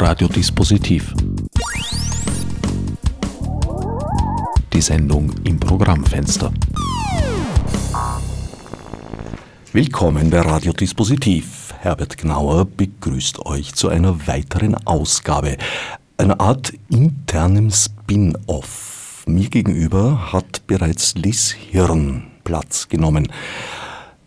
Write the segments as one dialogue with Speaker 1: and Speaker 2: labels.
Speaker 1: Radiodispositiv. Die Sendung im Programmfenster. Willkommen bei Radiodispositiv. Herbert Gnauer begrüßt euch zu einer weiteren Ausgabe, einer Art internem Spin-off. Mir gegenüber hat bereits Liz Hirn Platz genommen.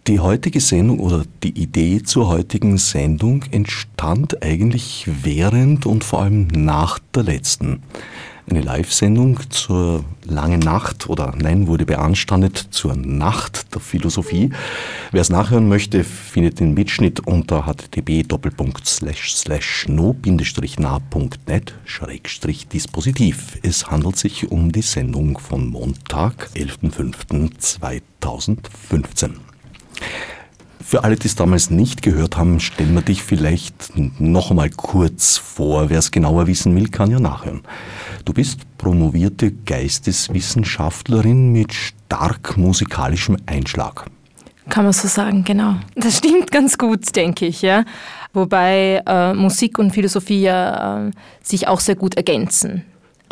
Speaker 1: Die heutige Sendung oder die Idee zur heutigen Sendung entstand eigentlich während und vor allem nach der letzten. Eine Live-Sendung zur langen Nacht oder nein, wurde beanstandet zur Nacht der Philosophie. Wer es nachhören möchte, findet den Mitschnitt unter http no-na.net dispositiv. Es handelt sich um die Sendung von Montag, 11.05.2015. Für alle, die es damals nicht gehört haben, stellen wir dich vielleicht noch einmal kurz vor. Wer es genauer wissen will, kann ja nachhören. Du bist promovierte Geisteswissenschaftlerin mit stark musikalischem Einschlag.
Speaker 2: Kann man so sagen, genau. Das stimmt ganz gut, denke ich, ja. Wobei äh, Musik und Philosophie ja äh, sich auch sehr gut ergänzen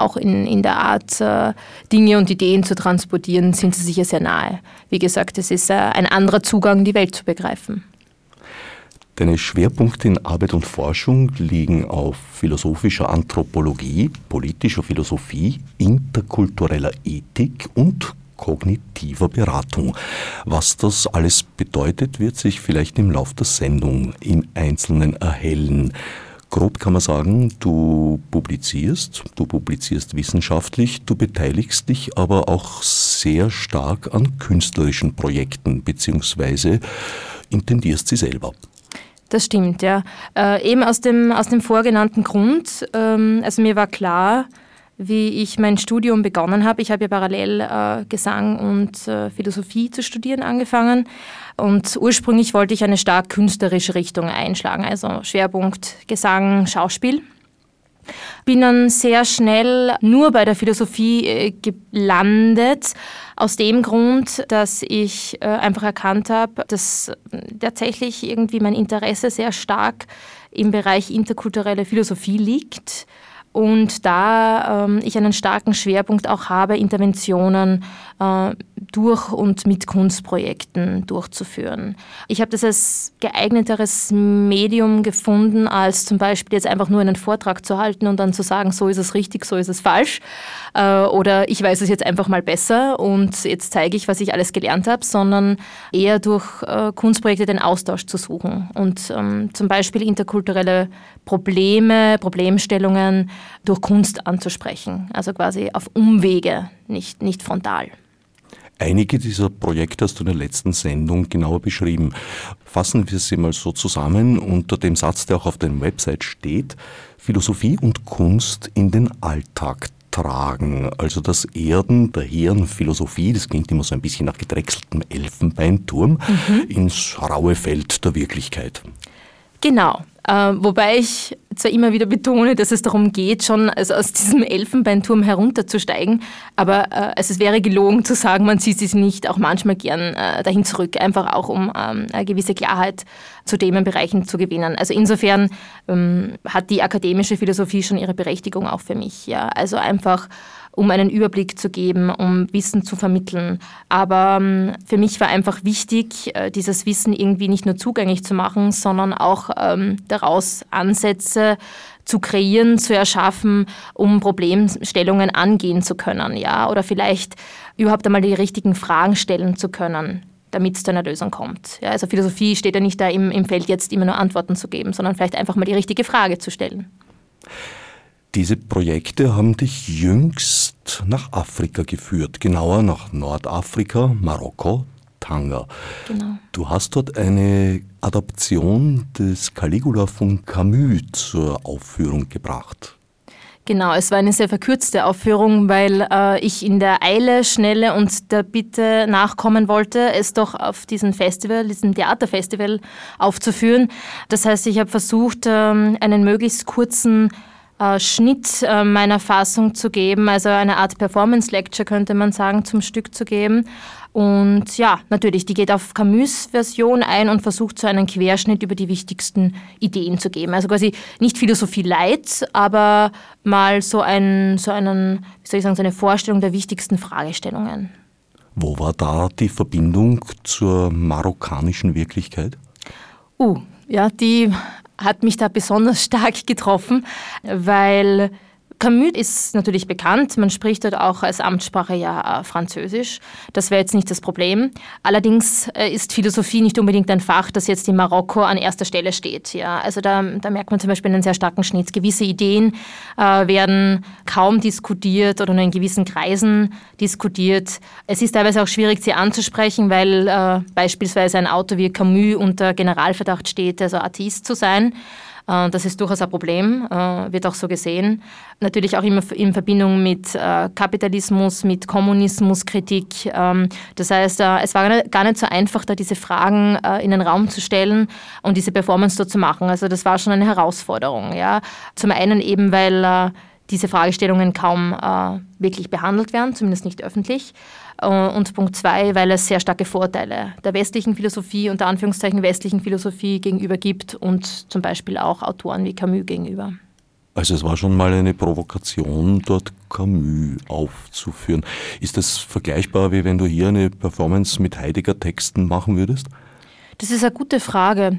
Speaker 2: auch in, in der Art, äh, Dinge und Ideen zu transportieren, sind sie sicher sehr nahe. Wie gesagt, es ist äh, ein anderer Zugang, die Welt zu begreifen.
Speaker 1: Deine Schwerpunkte in Arbeit und Forschung liegen auf philosophischer Anthropologie, politischer Philosophie, interkultureller Ethik und kognitiver Beratung. Was das alles bedeutet, wird sich vielleicht im Laufe der Sendung im Einzelnen erhellen. Grob kann man sagen, du publizierst, du publizierst wissenschaftlich, du beteiligst dich aber auch sehr stark an künstlerischen Projekten beziehungsweise intendierst sie selber.
Speaker 2: Das stimmt, ja. Äh, eben aus dem, aus dem vorgenannten Grund. Ähm, also mir war klar, wie ich mein Studium begonnen habe. Ich habe ja parallel äh, Gesang und äh, Philosophie zu studieren angefangen. Und ursprünglich wollte ich eine stark künstlerische Richtung einschlagen, also Schwerpunkt Gesang, Schauspiel. Bin dann sehr schnell nur bei der Philosophie äh, gelandet, aus dem Grund, dass ich äh, einfach erkannt habe, dass tatsächlich irgendwie mein Interesse sehr stark im Bereich interkulturelle Philosophie liegt und da ähm, ich einen starken Schwerpunkt auch habe, Interventionen durch und mit Kunstprojekten durchzuführen. Ich habe das als geeigneteres Medium gefunden, als zum Beispiel jetzt einfach nur einen Vortrag zu halten und dann zu sagen, so ist es richtig, so ist es falsch. Äh, oder ich weiß es jetzt einfach mal besser und jetzt zeige ich, was ich alles gelernt habe, sondern eher durch äh, Kunstprojekte den Austausch zu suchen und ähm, zum Beispiel interkulturelle Probleme, Problemstellungen durch Kunst anzusprechen. Also quasi auf Umwege, nicht, nicht frontal.
Speaker 1: Einige dieser Projekte hast du in der letzten Sendung genauer beschrieben. Fassen wir sie mal so zusammen unter dem Satz, der auch auf deiner Website steht. Philosophie und Kunst in den Alltag tragen. Also das Erden der hehren Philosophie, das klingt immer so ein bisschen nach gedrechseltem Elfenbeinturm, mhm. ins raue Feld der Wirklichkeit.
Speaker 2: Genau. Äh, wobei ich zwar immer wieder betone, dass es darum geht, schon also aus diesem Elfenbeinturm herunterzusteigen, aber äh, also es wäre gelogen zu sagen, man zieht sich nicht auch manchmal gern äh, dahin zurück, einfach auch um ähm, eine gewisse Klarheit zu Themenbereichen zu gewinnen. Also insofern ähm, hat die akademische Philosophie schon ihre Berechtigung auch für mich. Ja? Also einfach um einen Überblick zu geben, um Wissen zu vermitteln. Aber ähm, für mich war einfach wichtig, äh, dieses Wissen irgendwie nicht nur zugänglich zu machen, sondern auch ähm, daraus Ansätze zu kreieren, zu erschaffen, um Problemstellungen angehen zu können, ja, oder vielleicht überhaupt einmal die richtigen Fragen stellen zu können damit es zu einer Lösung kommt. Ja, also Philosophie steht ja nicht da im, im Feld, jetzt immer nur Antworten zu geben, sondern vielleicht einfach mal die richtige Frage zu stellen.
Speaker 1: Diese Projekte haben dich jüngst nach Afrika geführt, genauer nach Nordafrika, Marokko, Tanga. Genau. Du hast dort eine Adaption des Caligula von Camus zur Aufführung gebracht.
Speaker 2: Genau, es war eine sehr verkürzte Aufführung, weil äh, ich in der Eile, Schnelle und der Bitte nachkommen wollte, es doch auf diesem Festival, diesem Theaterfestival aufzuführen. Das heißt, ich habe versucht, ähm, einen möglichst kurzen äh, Schnitt äh, meiner Fassung zu geben, also eine Art Performance Lecture könnte man sagen, zum Stück zu geben. Und ja, natürlich, die geht auf Camus Version ein und versucht so einen Querschnitt über die wichtigsten Ideen zu geben. Also quasi nicht Philosophie light, aber mal so, ein, so einen, wie soll ich sagen, so eine Vorstellung der wichtigsten Fragestellungen.
Speaker 1: Wo war da die Verbindung zur marokkanischen Wirklichkeit?
Speaker 2: Uh, ja, die hat mich da besonders stark getroffen, weil Camus ist natürlich bekannt, man spricht dort auch als Amtssprache ja äh, Französisch. Das wäre jetzt nicht das Problem. Allerdings äh, ist Philosophie nicht unbedingt ein Fach, das jetzt in Marokko an erster Stelle steht. Ja. Also da, da merkt man zum Beispiel einen sehr starken Schnitt. Gewisse Ideen äh, werden kaum diskutiert oder nur in gewissen Kreisen diskutiert. Es ist teilweise auch schwierig, sie anzusprechen, weil äh, beispielsweise ein Autor wie Camus unter Generalverdacht steht, also Atheist zu sein. Äh, das ist durchaus ein Problem, äh, wird auch so gesehen. Natürlich auch immer in Verbindung mit äh, Kapitalismus, mit Kommunismuskritik. Ähm, das heißt, es war gar nicht so einfach, da diese Fragen in den Raum zu stellen und diese Performance dort zu machen. Also das war schon eine Herausforderung. Ja. Zum einen eben, weil diese Fragestellungen kaum wirklich behandelt werden, zumindest nicht öffentlich. Äh, und Punkt zwei, weil es sehr starke Vorteile der westlichen Philosophie, unter Anführungszeichen westlichen Philosophie gegenüber gibt und zum Beispiel auch Autoren wie Camus gegenüber.
Speaker 1: Also es war schon mal eine Provokation, dort Camus aufzuführen. Ist das vergleichbar, wie wenn du hier eine Performance mit Heidegger-Texten machen würdest?
Speaker 2: Das ist eine gute Frage.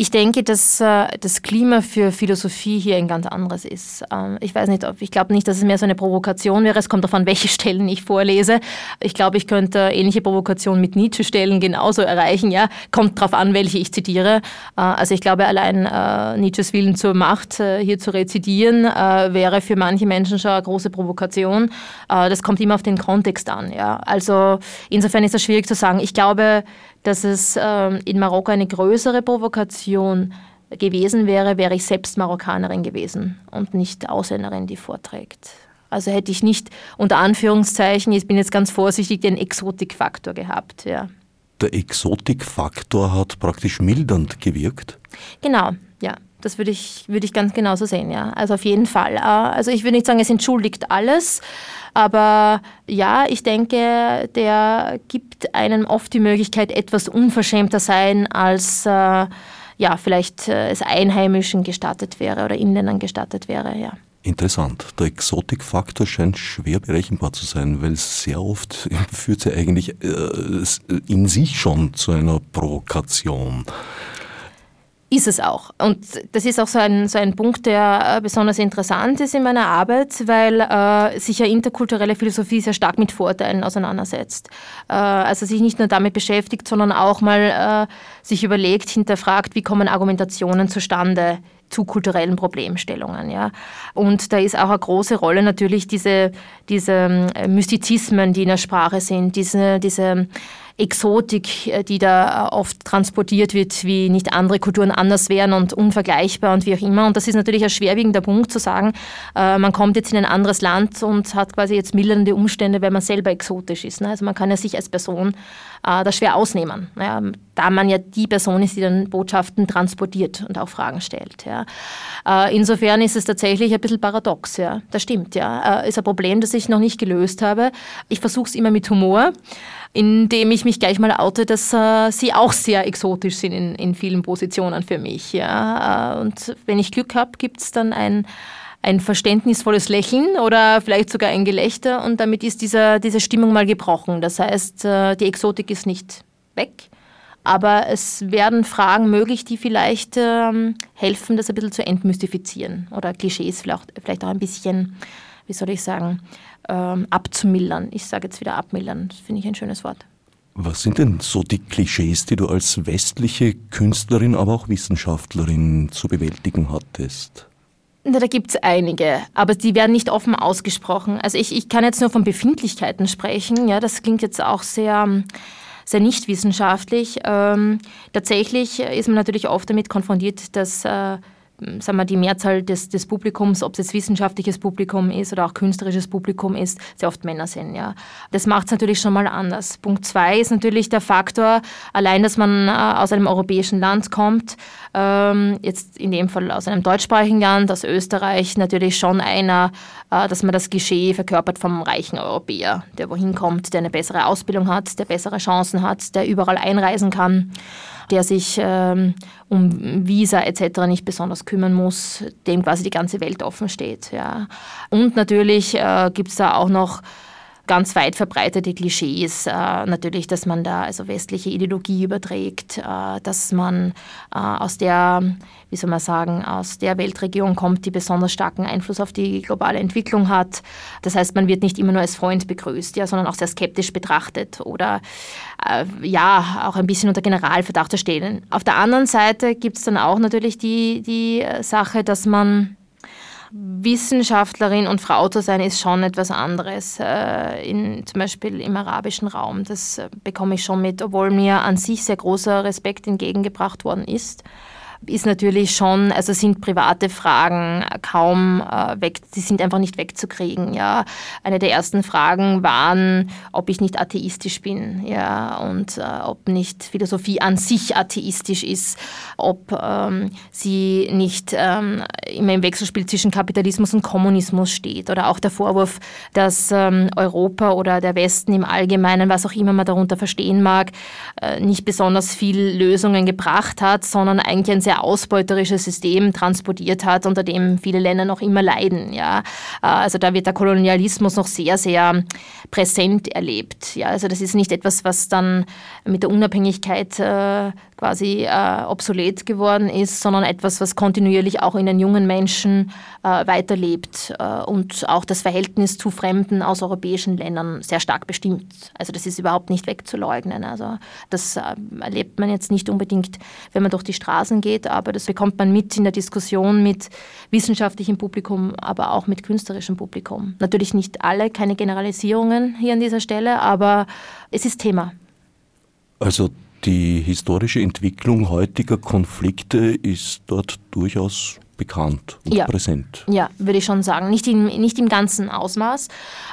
Speaker 2: Ich denke, dass äh, das Klima für Philosophie hier ein ganz anderes ist. Ähm, ich weiß nicht, ob, ich glaube nicht, dass es mehr so eine Provokation wäre. Es kommt darauf an, welche Stellen ich vorlese. Ich glaube, ich könnte ähnliche Provokationen mit Nietzsche-Stellen genauso erreichen. Ja? Kommt darauf an, welche ich zitiere. Äh, also ich glaube, allein äh, Nietzsches Willen zur Macht hier zu rezitieren, wäre für manche Menschen schon eine große Provokation. Das kommt immer auf den Kontext an. Ja? Also insofern ist das schwierig zu sagen. Ich glaube, dass es ähm, in Marokko eine größere Provokation gewesen wäre, wäre ich selbst Marokkanerin gewesen und nicht Ausländerin, die vorträgt. Also hätte ich nicht unter Anführungszeichen, ich bin jetzt ganz vorsichtig, den Exotikfaktor gehabt. Ja.
Speaker 1: Der Exotikfaktor hat praktisch mildernd gewirkt?
Speaker 2: Genau, ja. Das würde ich, würde ich ganz genauso sehen, ja. Also auf jeden Fall. Äh, also ich würde nicht sagen, es entschuldigt alles, aber ja, ich denke, der gibt einem oft die Möglichkeit, etwas unverschämter sein, als äh, ja, vielleicht äh, es Einheimischen gestattet wäre oder Inländern gestattet wäre, ja.
Speaker 1: Interessant. Der Exotikfaktor scheint schwer berechenbar zu sein, weil sehr oft führt er eigentlich äh, in sich schon zu einer Provokation.
Speaker 2: Ist es auch. Und das ist auch so ein, so ein Punkt, der äh, besonders interessant ist in meiner Arbeit, weil äh, sich ja interkulturelle Philosophie sehr stark mit Vorteilen auseinandersetzt. Äh, also sich nicht nur damit beschäftigt, sondern auch mal äh, sich überlegt, hinterfragt, wie kommen Argumentationen zustande zu kulturellen Problemstellungen. Ja. Und da ist auch eine große Rolle natürlich diese, diese äh, Mystizismen, die in der Sprache sind, diese, diese Exotik, äh, die da äh, oft transportiert wird, wie nicht andere Kulturen anders wären und unvergleichbar und wie auch immer. Und das ist natürlich ein schwerwiegender Punkt zu sagen, äh, man kommt jetzt in ein anderes Land und hat quasi jetzt mildernde Umstände, weil man selber exotisch ist. Ne? Also man kann ja sich als Person das schwer ausnehmen, da man ja die Person ist, die dann Botschaften transportiert und auch Fragen stellt. Insofern ist es tatsächlich ein bisschen paradox. Ja. Das stimmt, ja. Ist ein Problem, das ich noch nicht gelöst habe. Ich versuche es immer mit Humor indem ich mich gleich mal oute, dass äh, sie auch sehr exotisch sind in, in vielen Positionen für mich. Ja? Äh, und wenn ich Glück habe, gibt es dann ein, ein verständnisvolles Lächeln oder vielleicht sogar ein Gelächter und damit ist dieser, diese Stimmung mal gebrochen. Das heißt, äh, die Exotik ist nicht weg, aber es werden Fragen möglich, die vielleicht ähm, helfen, das ein bisschen zu entmystifizieren oder Klischees vielleicht, vielleicht auch ein bisschen, wie soll ich sagen, ähm, abzumildern. Ich sage jetzt wieder abmildern, das finde ich ein schönes Wort.
Speaker 1: Was sind denn so die Klischees, die du als westliche Künstlerin, aber auch Wissenschaftlerin zu bewältigen hattest?
Speaker 2: Na, da gibt es einige, aber die werden nicht offen ausgesprochen. Also ich, ich kann jetzt nur von Befindlichkeiten sprechen. Ja, das klingt jetzt auch sehr, sehr nicht wissenschaftlich. Ähm, tatsächlich ist man natürlich oft damit konfrontiert, dass äh, sagen wir, die Mehrzahl des, des Publikums, ob es jetzt wissenschaftliches Publikum ist oder auch künstlerisches Publikum ist, sehr oft Männer sind. Ja. Das macht es natürlich schon mal anders. Punkt zwei ist natürlich der Faktor, allein, dass man äh, aus einem europäischen Land kommt, ähm, jetzt in dem Fall aus einem deutschsprachigen Land, aus Österreich, natürlich schon einer, äh, dass man das Klischee verkörpert vom reichen Europäer, der wohin kommt, der eine bessere Ausbildung hat, der bessere Chancen hat, der überall einreisen kann der sich ähm, um Visa etc. nicht besonders kümmern muss, dem quasi die ganze Welt offen steht. Ja. Und natürlich äh, gibt es da auch noch ganz weit verbreitete Klischees, äh, natürlich, dass man da also westliche Ideologie überträgt, äh, dass man äh, aus der, wie soll man sagen, aus der Weltregion kommt, die besonders starken Einfluss auf die globale Entwicklung hat. Das heißt, man wird nicht immer nur als Freund begrüßt, ja, sondern auch sehr skeptisch betrachtet oder äh, ja, auch ein bisschen unter Generalverdacht zu. Auf der anderen Seite gibt es dann auch natürlich die, die Sache, dass man Wissenschaftlerin und Frau zu sein, ist schon etwas anderes. Äh, in, zum Beispiel im arabischen Raum. Das äh, bekomme ich schon mit, obwohl mir an sich sehr großer Respekt entgegengebracht worden ist ist natürlich schon, also sind private Fragen kaum äh, weg, die sind einfach nicht wegzukriegen. Ja. Eine der ersten Fragen waren, ob ich nicht atheistisch bin, ja, und äh, ob nicht Philosophie an sich atheistisch ist, ob ähm, sie nicht ähm, immer im Wechselspiel zwischen Kapitalismus und Kommunismus steht. Oder auch der Vorwurf, dass ähm, Europa oder der Westen im Allgemeinen, was auch immer man darunter verstehen mag, äh, nicht besonders viel Lösungen gebracht hat, sondern eigentlich ein sehr sehr ausbeuterisches System transportiert hat, unter dem viele Länder noch immer leiden. Ja. Äh, also da wird der Kolonialismus noch sehr, sehr präsent erlebt. Ja. Also das ist nicht etwas, was dann mit der Unabhängigkeit äh, quasi äh, obsolet geworden ist, sondern etwas, was kontinuierlich auch in den jungen Menschen äh, weiterlebt äh, und auch das Verhältnis zu Fremden aus europäischen Ländern sehr stark bestimmt. Also das ist überhaupt nicht wegzuleugnen. Also das äh, erlebt man jetzt nicht unbedingt, wenn man durch die Straßen geht, aber das bekommt man mit in der Diskussion mit wissenschaftlichem Publikum, aber auch mit künstlerischem Publikum. Natürlich nicht alle, keine Generalisierungen hier an dieser Stelle, aber es ist Thema.
Speaker 1: Also die historische Entwicklung heutiger Konflikte ist dort durchaus bekannt und
Speaker 2: ja.
Speaker 1: präsent.
Speaker 2: Ja, würde ich schon sagen. Nicht, in, nicht im ganzen Ausmaß.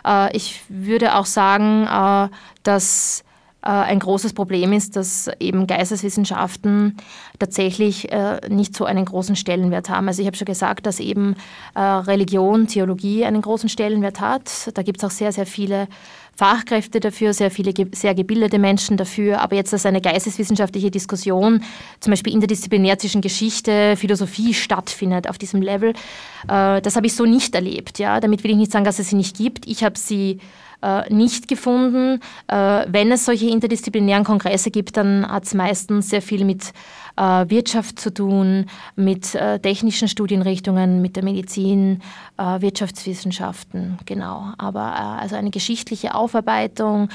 Speaker 2: Äh, ich würde auch sagen, äh, dass ein großes Problem ist, dass eben Geisteswissenschaften tatsächlich nicht so einen großen Stellenwert haben. Also ich habe schon gesagt, dass eben Religion, Theologie einen großen Stellenwert hat. Da gibt es auch sehr, sehr viele Fachkräfte dafür, sehr viele sehr gebildete Menschen dafür, aber jetzt, dass eine geisteswissenschaftliche Diskussion, zum Beispiel interdisziplinär zwischen Geschichte, Philosophie stattfindet auf diesem Level, äh, das habe ich so nicht erlebt. Ja? Damit will ich nicht sagen, dass es sie nicht gibt. Ich habe sie äh, nicht gefunden. Äh, wenn es solche interdisziplinären Kongresse gibt, dann hat es meistens sehr viel mit äh, Wirtschaft zu tun, mit äh, technischen Studienrichtungen, mit der Medizin, äh, Wirtschaftswissenschaften, genau. Aber äh, also eine geschichtliche Aufarbeitung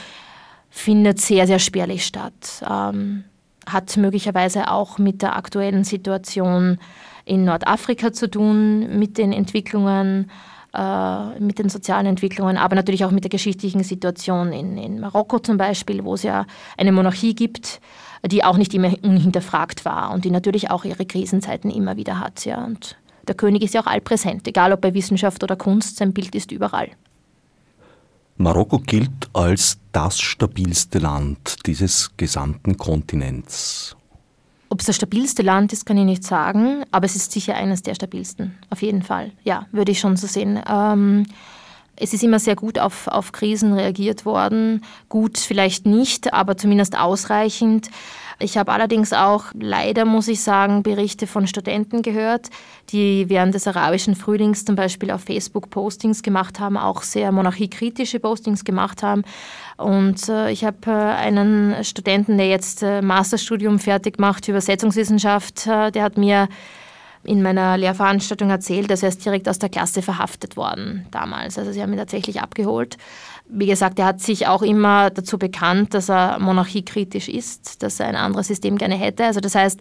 Speaker 2: findet sehr, sehr spärlich statt. Ähm, hat möglicherweise auch mit der aktuellen Situation in Nordafrika zu tun, mit den Entwicklungen, äh, mit den sozialen Entwicklungen, aber natürlich auch mit der geschichtlichen Situation in, in Marokko zum Beispiel, wo es ja eine Monarchie gibt, die auch nicht immer unhinterfragt war und die natürlich auch ihre Krisenzeiten immer wieder hat. Ja. Und der König ist ja auch allpräsent, egal ob bei Wissenschaft oder Kunst, sein Bild ist überall.
Speaker 1: Marokko gilt als das stabilste Land dieses gesamten Kontinents.
Speaker 2: Ob es das stabilste Land ist, kann ich nicht sagen, aber es ist sicher eines der stabilsten, auf jeden Fall. Ja, würde ich schon so sehen. Ähm, es ist immer sehr gut auf, auf Krisen reagiert worden. Gut vielleicht nicht, aber zumindest ausreichend. Ich habe allerdings auch, leider muss ich sagen, Berichte von Studenten gehört, die während des arabischen Frühlings zum Beispiel auf Facebook Postings gemacht haben, auch sehr monarchiekritische Postings gemacht haben. Und äh, ich habe äh, einen Studenten, der jetzt äh, Masterstudium fertig macht, Übersetzungswissenschaft, äh, der hat mir in meiner Lehrveranstaltung erzählt, dass er ist direkt aus der Klasse verhaftet worden damals. Also sie haben ihn tatsächlich abgeholt. Wie gesagt, er hat sich auch immer dazu bekannt, dass er monarchiekritisch ist, dass er ein anderes System gerne hätte. Also das heißt,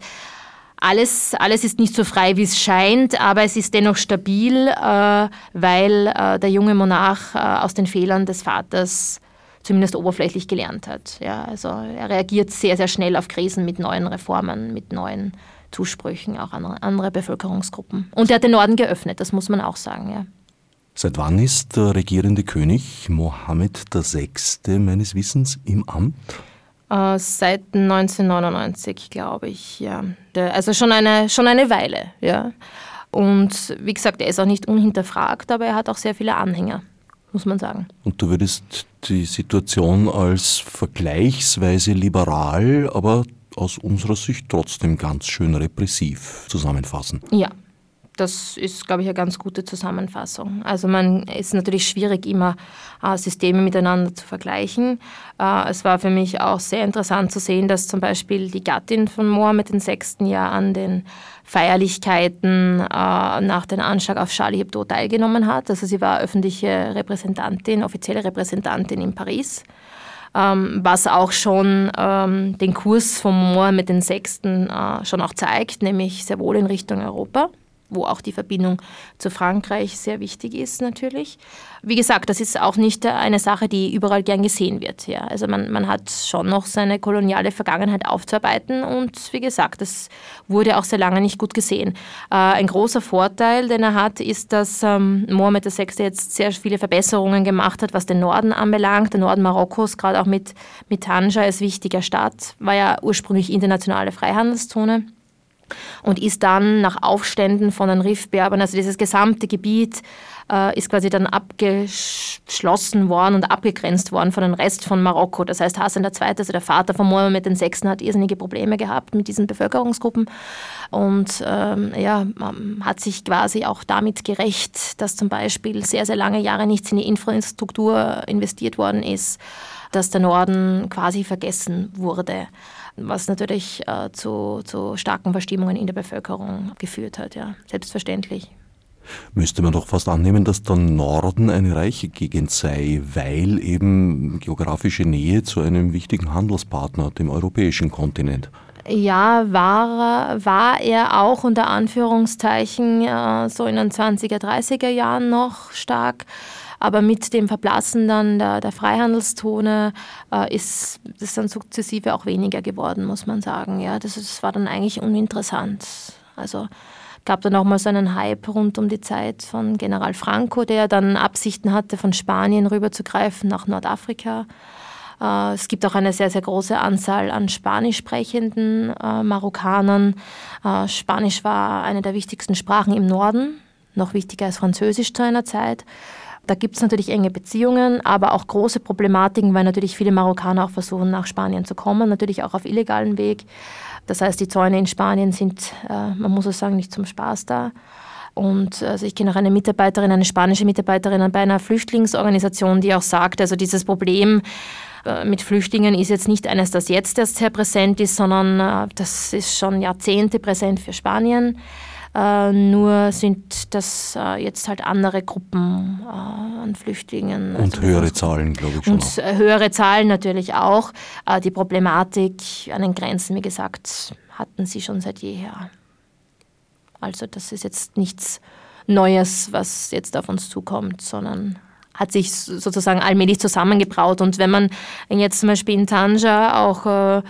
Speaker 2: alles, alles ist nicht so frei, wie es scheint, aber es ist dennoch stabil, äh, weil äh, der junge Monarch äh, aus den Fehlern des Vaters zumindest oberflächlich gelernt hat. Ja, also er reagiert sehr, sehr schnell auf Krisen mit neuen Reformen, mit neuen Zusprüchen auch an andere Bevölkerungsgruppen. Und er hat den Norden geöffnet, das muss man auch sagen. Ja.
Speaker 1: Seit wann ist der regierende König Mohammed VI. meines Wissens im Amt?
Speaker 2: Äh, seit 1999, glaube ich, ja. Also schon eine, schon eine Weile, ja. Und wie gesagt, er ist auch nicht unhinterfragt, aber er hat auch sehr viele Anhänger, muss man sagen.
Speaker 1: Und du würdest die Situation als vergleichsweise liberal, aber aus unserer Sicht trotzdem ganz schön repressiv zusammenfassen.
Speaker 2: Ja, das ist, glaube ich, eine ganz gute Zusammenfassung. Also man ist natürlich schwierig, immer äh, Systeme miteinander zu vergleichen. Äh, es war für mich auch sehr interessant zu sehen, dass zum Beispiel die Gattin von Mohammed VI. ja an den Feierlichkeiten äh, nach dem Anschlag auf Charlie Hebdo teilgenommen hat. Also sie war öffentliche Repräsentantin, offizielle Repräsentantin in Paris. Ähm, was auch schon ähm, den Kurs von Mohammed VI. Äh, schon auch zeigt, nämlich sehr wohl in Richtung Europa wo auch die Verbindung zu Frankreich sehr wichtig ist natürlich. Wie gesagt, das ist auch nicht eine Sache, die überall gern gesehen wird. Ja. Also man, man hat schon noch seine koloniale Vergangenheit aufzuarbeiten und wie gesagt, das wurde auch sehr lange nicht gut gesehen. Äh, ein großer Vorteil, den er hat, ist, dass ähm, Mohammed VI. jetzt sehr viele Verbesserungen gemacht hat, was den Norden anbelangt. Der Norden Marokkos, gerade auch mit, mit Tanja als wichtiger Stadt, war ja ursprünglich internationale Freihandelszone und ist dann nach Aufständen von den Riffberbern, also dieses gesamte Gebiet äh, ist quasi dann abgeschlossen worden und abgegrenzt worden von dem Rest von Marokko. Das heißt, Hassan II., also der Vater von Mohammed VI., hat irrsinnige Probleme gehabt mit diesen Bevölkerungsgruppen und ähm, ja, hat sich quasi auch damit gerecht, dass zum Beispiel sehr, sehr lange Jahre nichts in die Infrastruktur investiert worden ist, dass der Norden quasi vergessen wurde was natürlich äh, zu, zu starken Verstimmungen in der Bevölkerung geführt hat, ja, selbstverständlich.
Speaker 1: Müsste man doch fast annehmen, dass der Norden eine reiche Gegend sei, weil eben geografische Nähe zu einem wichtigen Handelspartner, dem europäischen Kontinent.
Speaker 2: Ja, war, war er auch unter Anführungszeichen äh, so in den 20er, 30er Jahren noch stark. Aber mit dem Verblassen dann der, der Freihandelszone äh, ist das dann sukzessive auch weniger geworden, muss man sagen. Ja, das, das war dann eigentlich uninteressant. Also gab dann auch mal so einen Hype rund um die Zeit von General Franco, der dann Absichten hatte, von Spanien rüberzugreifen nach Nordafrika. Äh, es gibt auch eine sehr, sehr große Anzahl an spanisch sprechenden äh, Marokkanern. Äh, Spanisch war eine der wichtigsten Sprachen im Norden, noch wichtiger als Französisch zu einer Zeit. Da gibt es natürlich enge Beziehungen, aber auch große Problematiken, weil natürlich viele Marokkaner auch versuchen, nach Spanien zu kommen, natürlich auch auf illegalen Weg. Das heißt, die Zäune in Spanien sind, äh, man muss es sagen, nicht zum Spaß da. Und also ich kenne auch eine Mitarbeiterin, eine spanische Mitarbeiterin bei einer Flüchtlingsorganisation, die auch sagt, also dieses Problem äh, mit Flüchtlingen ist jetzt nicht eines, das jetzt erst sehr präsent ist, sondern äh, das ist schon Jahrzehnte präsent für Spanien. Äh, nur sind das äh, jetzt halt andere Gruppen äh, an Flüchtlingen.
Speaker 1: Und also höhere Zahlen, glaube ich schon.
Speaker 2: Und auch. höhere Zahlen natürlich auch. Äh, die Problematik an den Grenzen, wie gesagt, hatten sie schon seit jeher. Also das ist jetzt nichts Neues, was jetzt auf uns zukommt, sondern hat sich sozusagen allmählich zusammengebraut. Und wenn man jetzt zum Beispiel in Tanja auch äh,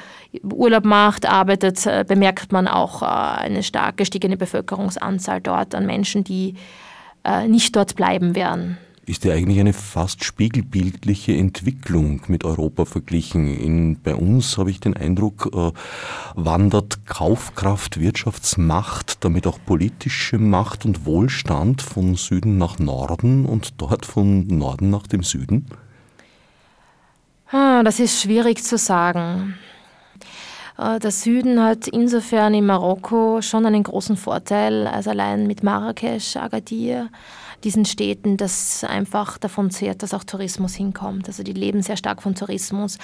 Speaker 2: Urlaub macht, arbeitet, äh, bemerkt man auch äh, eine stark gestiegene Bevölkerungsanzahl dort an Menschen, die äh, nicht dort bleiben werden
Speaker 1: ist ja eigentlich eine fast spiegelbildliche Entwicklung mit Europa verglichen. In, bei uns habe ich den Eindruck, äh, wandert Kaufkraft, Wirtschaftsmacht, damit auch politische Macht und Wohlstand von Süden nach Norden und dort von Norden nach dem Süden?
Speaker 2: Ah, das ist schwierig zu sagen. Äh, der Süden hat insofern in Marokko schon einen großen Vorteil, als allein mit Marrakesch, Agadir diesen Städten, das einfach davon zehrt, dass auch Tourismus hinkommt. Also die leben sehr stark von Tourismus.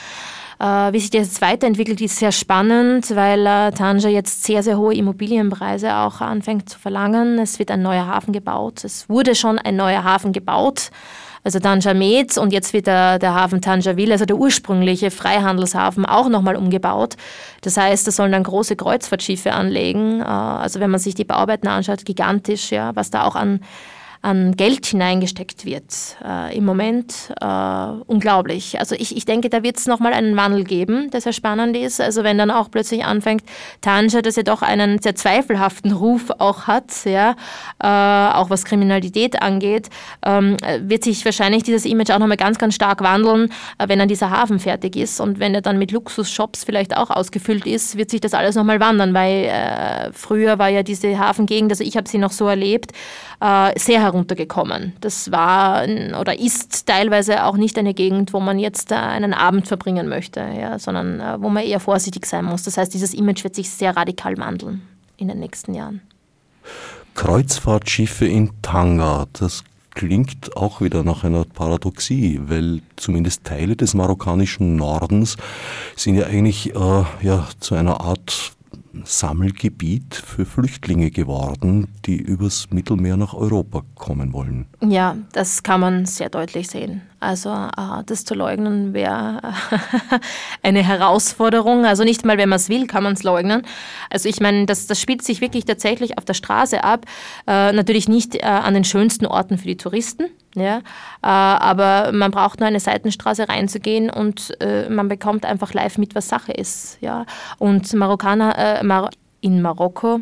Speaker 2: Äh, wie sich das jetzt weiterentwickelt, ist sehr spannend, weil äh, Tanja jetzt sehr, sehr hohe Immobilienpreise auch anfängt zu verlangen. Es wird ein neuer Hafen gebaut. Es wurde schon ein neuer Hafen gebaut also Tanja Med und jetzt wird der, der Hafen Tanjaville, also der ursprüngliche Freihandelshafen, auch nochmal umgebaut. Das heißt, da sollen dann große Kreuzfahrtschiffe anlegen. Äh, also wenn man sich die Bauarbeiten anschaut, gigantisch, ja, was da auch an an Geld hineingesteckt wird, äh, im Moment äh, unglaublich. Also ich, ich denke, da wird es nochmal einen Wandel geben, der sehr spannend ist. Also wenn dann auch plötzlich anfängt, Tanja, das ja doch einen sehr zweifelhaften Ruf auch hat, ja, äh, auch was Kriminalität angeht, ähm, wird sich wahrscheinlich dieses Image auch nochmal ganz, ganz stark wandeln, äh, wenn dann dieser Hafen fertig ist und wenn er dann mit Luxusshops vielleicht auch ausgefüllt ist, wird sich das alles nochmal wandern, weil äh, früher war ja diese Hafengegend, also ich habe sie noch so erlebt, äh, sehr heruntergekommen. Das war oder ist teilweise auch nicht eine Gegend, wo man jetzt äh, einen Abend verbringen möchte, ja, sondern äh, wo man eher vorsichtig sein muss. Das heißt, dieses Image wird sich sehr radikal wandeln in den nächsten Jahren.
Speaker 1: Kreuzfahrtschiffe in Tanga, das klingt auch wieder nach einer Paradoxie, weil zumindest Teile des marokkanischen Nordens sind ja eigentlich äh, ja, zu einer Art Sammelgebiet für Flüchtlinge geworden, die übers Mittelmeer nach Europa kommen wollen.
Speaker 2: Ja, das kann man sehr deutlich sehen. Also äh, das zu leugnen wäre eine Herausforderung. Also nicht mal, wenn man es will, kann man es leugnen. Also ich meine, das, das spielt sich wirklich tatsächlich auf der Straße ab. Äh, natürlich nicht äh, an den schönsten Orten für die Touristen. Ja, aber man braucht nur eine Seitenstraße reinzugehen und man bekommt einfach live mit, was Sache ist. Ja, und Marokkaner in Marokko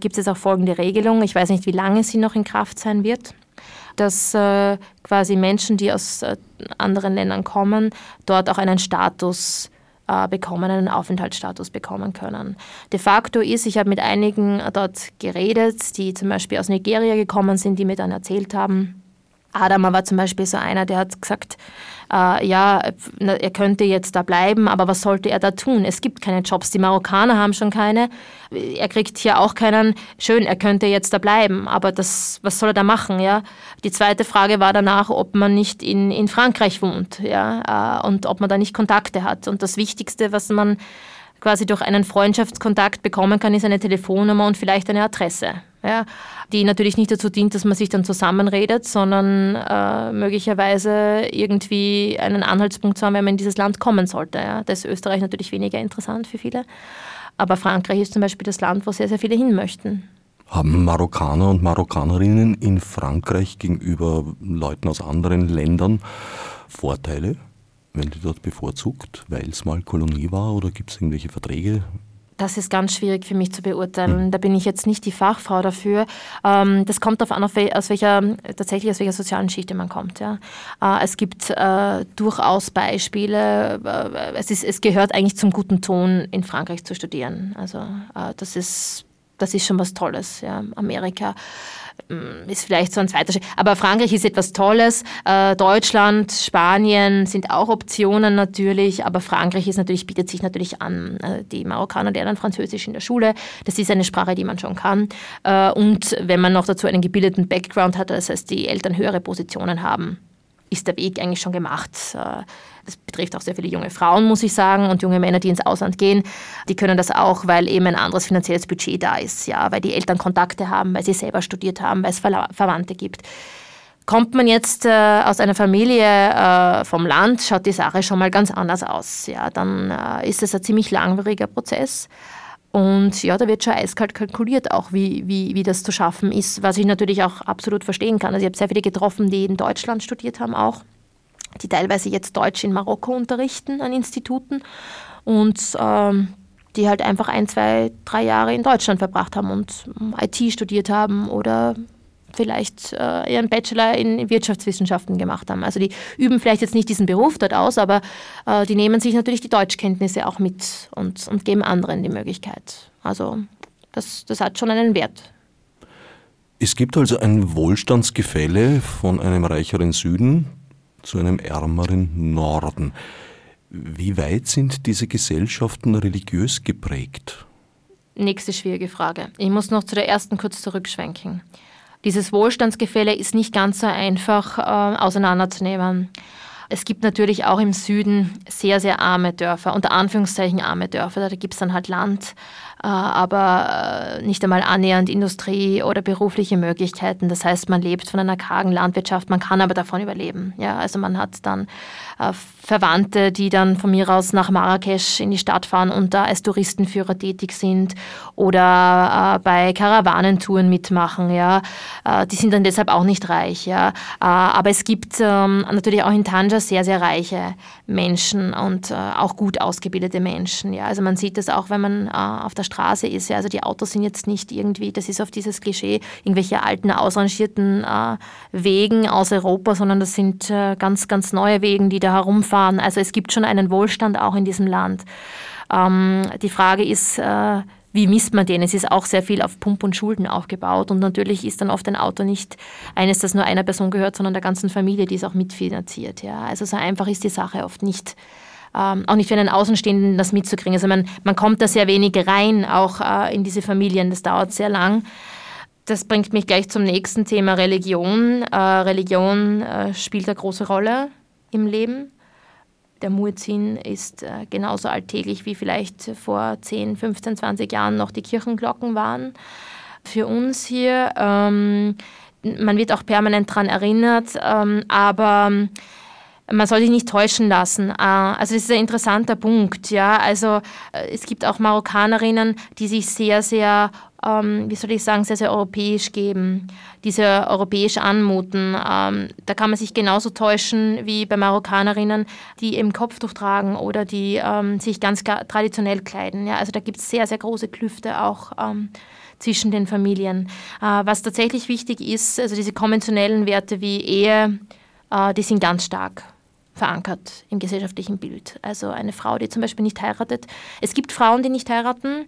Speaker 2: gibt es auch folgende Regelung. Ich weiß nicht, wie lange sie noch in Kraft sein wird dass äh, quasi Menschen, die aus äh, anderen Ländern kommen, dort auch einen Status äh, bekommen, einen Aufenthaltsstatus bekommen können. De facto ist, ich habe mit einigen dort geredet, die zum Beispiel aus Nigeria gekommen sind, die mir dann erzählt haben, Adama war zum Beispiel so einer, der hat gesagt, äh, ja, er könnte jetzt da bleiben, aber was sollte er da tun? Es gibt keine Jobs. Die Marokkaner haben schon keine. Er kriegt hier auch keinen. Schön, er könnte jetzt da bleiben, aber das, was soll er da machen? Ja? Die zweite Frage war danach, ob man nicht in, in Frankreich wohnt ja? Äh, und ob man da nicht Kontakte hat. Und das Wichtigste, was man quasi durch einen Freundschaftskontakt bekommen kann, ist eine Telefonnummer und vielleicht eine Adresse. Ja, die natürlich nicht dazu dient, dass man sich dann zusammenredet, sondern äh, möglicherweise irgendwie einen Anhaltspunkt zu haben, wenn man in dieses Land kommen sollte. Ja. Da ist Österreich natürlich weniger interessant für viele. Aber Frankreich ist zum Beispiel das Land, wo sehr, sehr viele hin möchten.
Speaker 1: Haben Marokkaner und Marokkanerinnen in Frankreich gegenüber Leuten aus anderen Ländern Vorteile? werden die dort bevorzugt, weil es mal Kolonie war oder gibt es irgendwelche Verträge?
Speaker 2: Das ist ganz schwierig für mich zu beurteilen. Da bin ich jetzt nicht die Fachfrau dafür. Ähm, das kommt darauf an, aus welcher, tatsächlich aus welcher sozialen Schicht man kommt. Ja. Äh, es gibt äh, durchaus Beispiele. Äh, es, ist, es gehört eigentlich zum guten Ton, in Frankreich zu studieren. Also das ist, das ist schon was Tolles. Ja. Amerika ist vielleicht so ein zweiter Schritt. Aber Frankreich ist etwas Tolles. Äh, Deutschland, Spanien sind auch Optionen natürlich, aber Frankreich ist natürlich, bietet sich natürlich an. Äh, die Marokkaner lernen Französisch in der Schule. Das ist eine Sprache, die man schon kann. Äh, und wenn man noch dazu einen gebildeten Background hat, das heißt, die Eltern höhere Positionen haben, ist der Weg eigentlich schon gemacht. Das betrifft auch sehr viele junge Frauen, muss ich sagen, und junge Männer, die ins Ausland gehen. Die können das auch, weil eben ein anderes finanzielles Budget da ist, ja, weil die Eltern Kontakte haben, weil sie selber studiert haben, weil es Verwandte gibt. Kommt man jetzt äh, aus einer Familie äh, vom Land, schaut die Sache schon mal ganz anders aus. Ja, dann äh, ist es ein ziemlich langwieriger Prozess. Und ja, da wird schon eiskalt kalkuliert auch, wie, wie, wie das zu schaffen ist, was ich natürlich auch absolut verstehen kann. Also ich habe sehr viele getroffen, die in Deutschland studiert haben auch, die teilweise jetzt Deutsch in Marokko unterrichten an Instituten und ähm, die halt einfach ein, zwei, drei Jahre in Deutschland verbracht haben und IT studiert haben oder vielleicht äh, ihren Bachelor in Wirtschaftswissenschaften gemacht haben. Also die üben vielleicht jetzt nicht diesen Beruf dort aus, aber äh, die nehmen sich natürlich die Deutschkenntnisse auch mit und, und geben anderen die Möglichkeit. Also das, das hat schon einen Wert.
Speaker 1: Es gibt also ein Wohlstandsgefälle von einem reicheren Süden zu einem ärmeren Norden. Wie weit sind diese Gesellschaften religiös geprägt?
Speaker 2: Nächste schwierige Frage. Ich muss noch zu der ersten kurz zurückschwenken. Dieses Wohlstandsgefälle ist nicht ganz so einfach äh, auseinanderzunehmen. Es gibt natürlich auch im Süden sehr, sehr arme Dörfer, unter Anführungszeichen arme Dörfer. Da gibt es dann halt Land, aber nicht einmal annähernd Industrie oder berufliche Möglichkeiten. Das heißt, man lebt von einer kargen Landwirtschaft, man kann aber davon überleben. Ja, also man hat dann Verwandte, die dann von mir aus nach Marrakesch in die Stadt fahren und da als Touristenführer tätig sind oder bei Karawanentouren mitmachen. Ja, die sind dann deshalb auch nicht reich. Ja, aber es gibt ähm, natürlich auch in Tanja sehr, sehr reiche Menschen und äh, auch gut ausgebildete Menschen. Ja. Also man sieht das auch, wenn man äh, auf der Straße ist. Ja. Also die Autos sind jetzt nicht irgendwie, das ist auf dieses Klischee, irgendwelche alten, ausrangierten äh, Wegen aus Europa, sondern das sind äh, ganz, ganz neue Wegen, die da herumfahren. Also es gibt schon einen Wohlstand auch in diesem Land. Ähm, die Frage ist, äh, wie misst man den? Es ist auch sehr viel auf Pump und Schulden aufgebaut und natürlich ist dann oft ein Auto nicht eines, das nur einer Person gehört, sondern der ganzen Familie, die es auch mitfinanziert. Ja. Also so einfach ist die Sache oft nicht. Ähm, auch nicht für einen Außenstehenden das mitzukriegen. Also man, man kommt da sehr wenig rein, auch äh, in diese Familien. Das dauert sehr lang. Das bringt mich gleich zum nächsten Thema Religion. Äh, Religion äh, spielt eine große Rolle im Leben der Muezzin ist äh, genauso alltäglich wie vielleicht vor 10, 15, 20 Jahren noch die Kirchenglocken waren. Für uns hier, ähm, man wird auch permanent daran erinnert, ähm, aber man soll sich nicht täuschen lassen. Äh, also das ist ein interessanter Punkt. Ja? Also äh, es gibt auch Marokkanerinnen, die sich sehr, sehr ähm, wie soll ich sagen, sehr, sehr europäisch geben, diese europäisch anmuten. Ähm, da kann man sich genauso täuschen wie bei Marokkanerinnen, die eben Kopftuch tragen oder die ähm, sich ganz traditionell kleiden. Ja? Also da gibt es sehr, sehr große Klüfte auch ähm, zwischen den Familien. Äh, was tatsächlich wichtig ist, also diese konventionellen Werte wie Ehe, äh, die sind ganz stark verankert im gesellschaftlichen Bild. Also eine Frau, die zum Beispiel nicht heiratet. Es gibt Frauen, die nicht heiraten,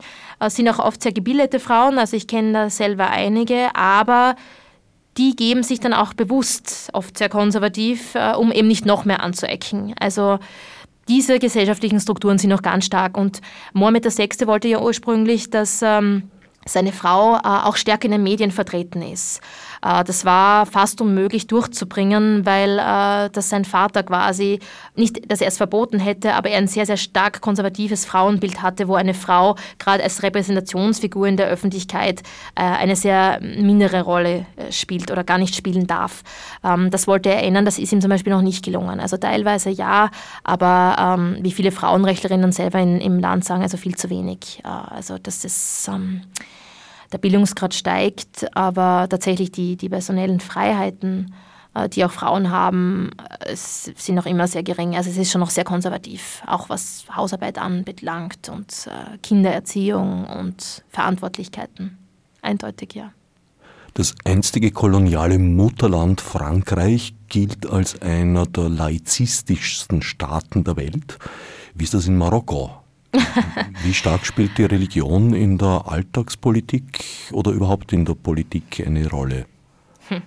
Speaker 2: sind auch oft sehr gebildete Frauen, also ich kenne da selber einige, aber die geben sich dann auch bewusst, oft sehr konservativ, äh, um eben nicht noch mehr anzuecken. Also diese gesellschaftlichen Strukturen sind noch ganz stark und Mohammed VI. wollte ja ursprünglich, dass ähm, seine Frau äh, auch stärker in den Medien vertreten ist. Äh, das war fast unmöglich durchzubringen, weil äh, das sein Vater quasi nicht, dass er es verboten hätte, aber er ein sehr, sehr stark konservatives Frauenbild hatte, wo eine Frau gerade als Repräsentationsfigur in der Öffentlichkeit äh, eine sehr mindere Rolle spielt oder gar nicht spielen darf. Ähm, das wollte er ändern, das ist ihm zum Beispiel noch nicht gelungen. Also teilweise ja, aber ähm, wie viele Frauenrechtlerinnen selber in, im Land sagen, also viel zu wenig. Also das ist ähm, der Bildungsgrad steigt, aber tatsächlich die, die personellen Freiheiten, äh, die auch Frauen haben, äh, sind noch immer sehr gering. Also es ist schon noch sehr konservativ, auch was Hausarbeit anbelangt und äh, Kindererziehung und Verantwortlichkeiten. Eindeutig, ja.
Speaker 1: Das einstige koloniale Mutterland Frankreich gilt als einer der laizistischsten Staaten der Welt. Wie ist das in Marokko? Wie stark spielt die Religion in der Alltagspolitik oder überhaupt in der Politik eine Rolle?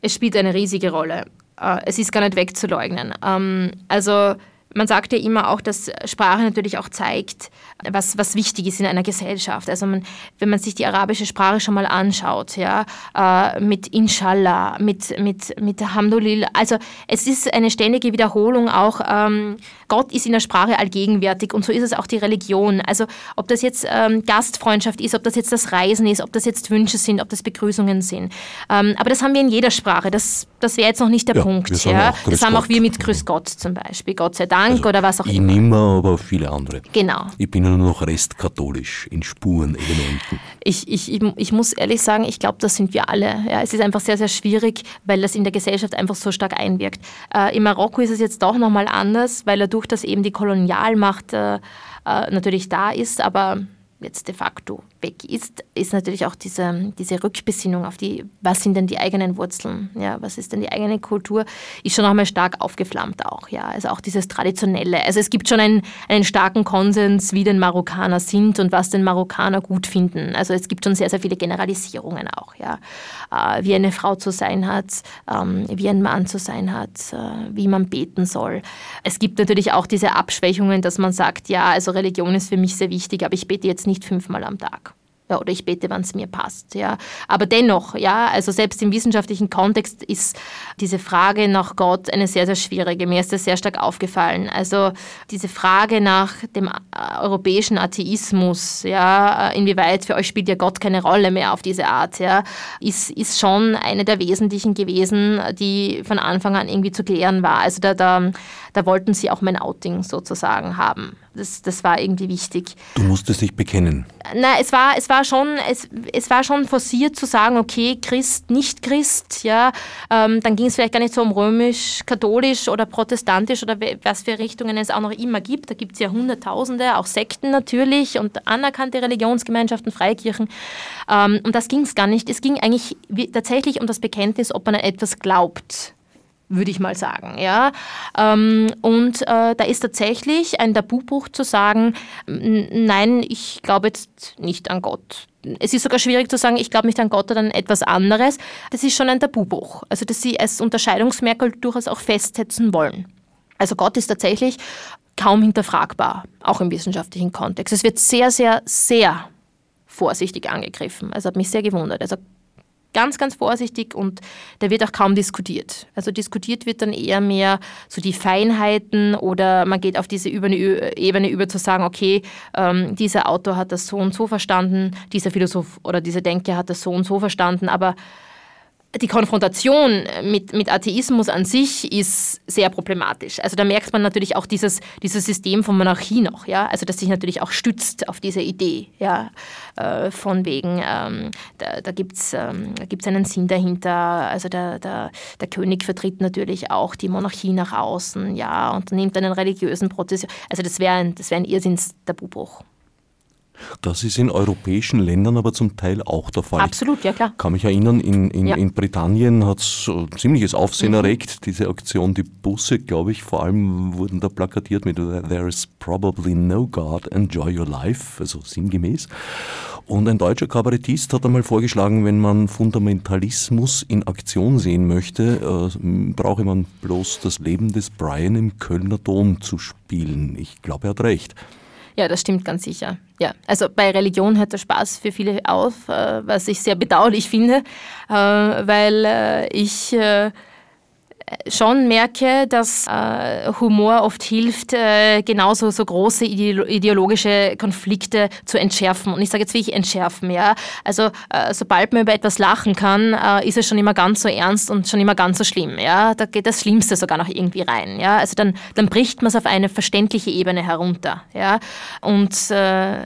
Speaker 2: Es spielt eine riesige Rolle. Äh, es ist gar nicht wegzuleugnen. Ähm, also man sagt ja immer auch, dass Sprache natürlich auch zeigt, was, was wichtig ist in einer Gesellschaft. Also man, wenn man sich die arabische Sprache schon mal anschaut, ja, äh, mit Inshallah, mit, mit, mit Alhamdulillah, also es ist eine ständige Wiederholung auch, ähm, Gott ist in der Sprache allgegenwärtig und so ist es auch die Religion. Also ob das jetzt ähm, Gastfreundschaft ist, ob das jetzt das Reisen ist, ob das jetzt Wünsche sind, ob das Begrüßungen sind. Ähm, aber das haben wir in jeder Sprache, das, das wäre jetzt noch nicht der ja, Punkt. Ja. Das haben auch wir mit Grüß Gott zum Beispiel, Gott sei Dank also oder was auch
Speaker 1: ich
Speaker 2: immer.
Speaker 1: Ich nimmer, aber viele andere.
Speaker 2: Genau.
Speaker 1: Ich bin nur noch restkatholisch in Spurenelementen.
Speaker 2: Ich, ich, ich, muss ehrlich sagen, ich glaube, das sind wir alle. Ja, es ist einfach sehr, sehr schwierig, weil das in der Gesellschaft einfach so stark einwirkt. Äh, in Marokko ist es jetzt doch nochmal anders, weil dadurch, dass eben die Kolonialmacht äh, äh, natürlich da ist, aber jetzt de facto weg ist, ist natürlich auch diese, diese Rückbesinnung auf die, was sind denn die eigenen Wurzeln, ja, was ist denn die eigene Kultur, ist schon nochmal stark aufgeflammt auch, ja, also auch dieses Traditionelle. Also es gibt schon einen, einen starken Konsens, wie denn Marokkaner sind und was den Marokkaner gut finden. Also es gibt schon sehr, sehr viele Generalisierungen auch, ja, äh, wie eine Frau zu sein hat, ähm, wie ein Mann zu sein hat, äh, wie man beten soll. Es gibt natürlich auch diese Abschwächungen, dass man sagt, ja, also Religion ist für mich sehr wichtig, aber ich bete jetzt nicht fünfmal am Tag. Ja, oder ich bete, wann es mir passt. Ja. Aber dennoch, ja, also selbst im wissenschaftlichen Kontext ist diese Frage nach Gott eine sehr, sehr schwierige. Mir ist das sehr stark aufgefallen. Also diese Frage nach dem äh, europäischen Atheismus, ja, inwieweit für euch spielt ja Gott keine Rolle mehr auf diese Art, ja, ist, ist schon eine der wesentlichen gewesen, die von Anfang an irgendwie zu klären war. Also da, da, da wollten sie auch mein Outing sozusagen haben. Das, das war irgendwie wichtig.
Speaker 1: Du musstest dich bekennen.
Speaker 2: Na, es war, es war schon, es, es war schon forciert zu sagen, okay, Christ, nicht Christ, ja. Ähm, dann ging es vielleicht gar nicht so um römisch, katholisch oder protestantisch oder was für Richtungen es auch noch immer gibt. Da gibt es ja Hunderttausende, auch Sekten natürlich und anerkannte Religionsgemeinschaften, Freikirchen. Ähm, und das ging es gar nicht. Es ging eigentlich tatsächlich um das Bekenntnis, ob man an etwas glaubt würde ich mal sagen. Ja? Ähm, und äh, da ist tatsächlich ein Tabubruch zu sagen, nein, ich glaube jetzt nicht an Gott. Es ist sogar schwierig zu sagen, ich glaube nicht an Gott oder an etwas anderes. Das ist schon ein Tabubruch. Also, dass sie als Unterscheidungsmerkmal durchaus auch festsetzen wollen. Also Gott ist tatsächlich kaum hinterfragbar, auch im wissenschaftlichen Kontext. Es wird sehr, sehr, sehr vorsichtig angegriffen. Also hat mich sehr gewundert. Also ganz, ganz vorsichtig und da wird auch kaum diskutiert. Also diskutiert wird dann eher mehr so die Feinheiten oder man geht auf diese Ebene über zu sagen, okay, ähm, dieser Autor hat das so und so verstanden, dieser Philosoph oder dieser Denker hat das so und so verstanden, aber die Konfrontation mit, mit Atheismus an sich ist sehr problematisch. Also da merkt man natürlich auch dieses, dieses System von Monarchie noch, ja, also das sich natürlich auch stützt auf diese Idee, ja, äh, von wegen, ähm, da, da gibt es ähm, einen Sinn dahinter, also der, der, der König vertritt natürlich auch die Monarchie nach außen, ja, und nimmt einen religiösen Prozess, also das wäre ein, wär ein Irrsinns-Tabubruch.
Speaker 1: Das ist in europäischen Ländern aber zum Teil auch der Fall.
Speaker 2: Absolut, ja klar.
Speaker 1: Ich kann mich erinnern, in, in, ja. in Britannien hat es ziemliches Aufsehen mhm. erregt, diese Aktion, die Busse, glaube ich, vor allem wurden da plakatiert mit There is probably no God, enjoy your life, also sinngemäß. Und ein deutscher Kabarettist hat einmal vorgeschlagen, wenn man Fundamentalismus in Aktion sehen möchte, äh, brauche man bloß das Leben des Brian im Kölner Dom zu spielen. Ich glaube, er hat recht.
Speaker 2: Ja, das stimmt ganz sicher. Ja, also bei Religion hört der Spaß für viele auf, äh, was ich sehr bedauerlich finde, äh, weil äh, ich schon merke, dass äh, Humor oft hilft, äh, genauso so große ideologische Konflikte zu entschärfen. Und ich sage jetzt wirklich entschärfen, ja. Also äh, sobald man über etwas lachen kann, äh, ist es schon immer ganz so ernst und schon immer ganz so schlimm, ja. Da geht das Schlimmste sogar noch irgendwie rein, ja. Also dann, dann bricht man es auf eine verständliche Ebene herunter, ja. Und äh,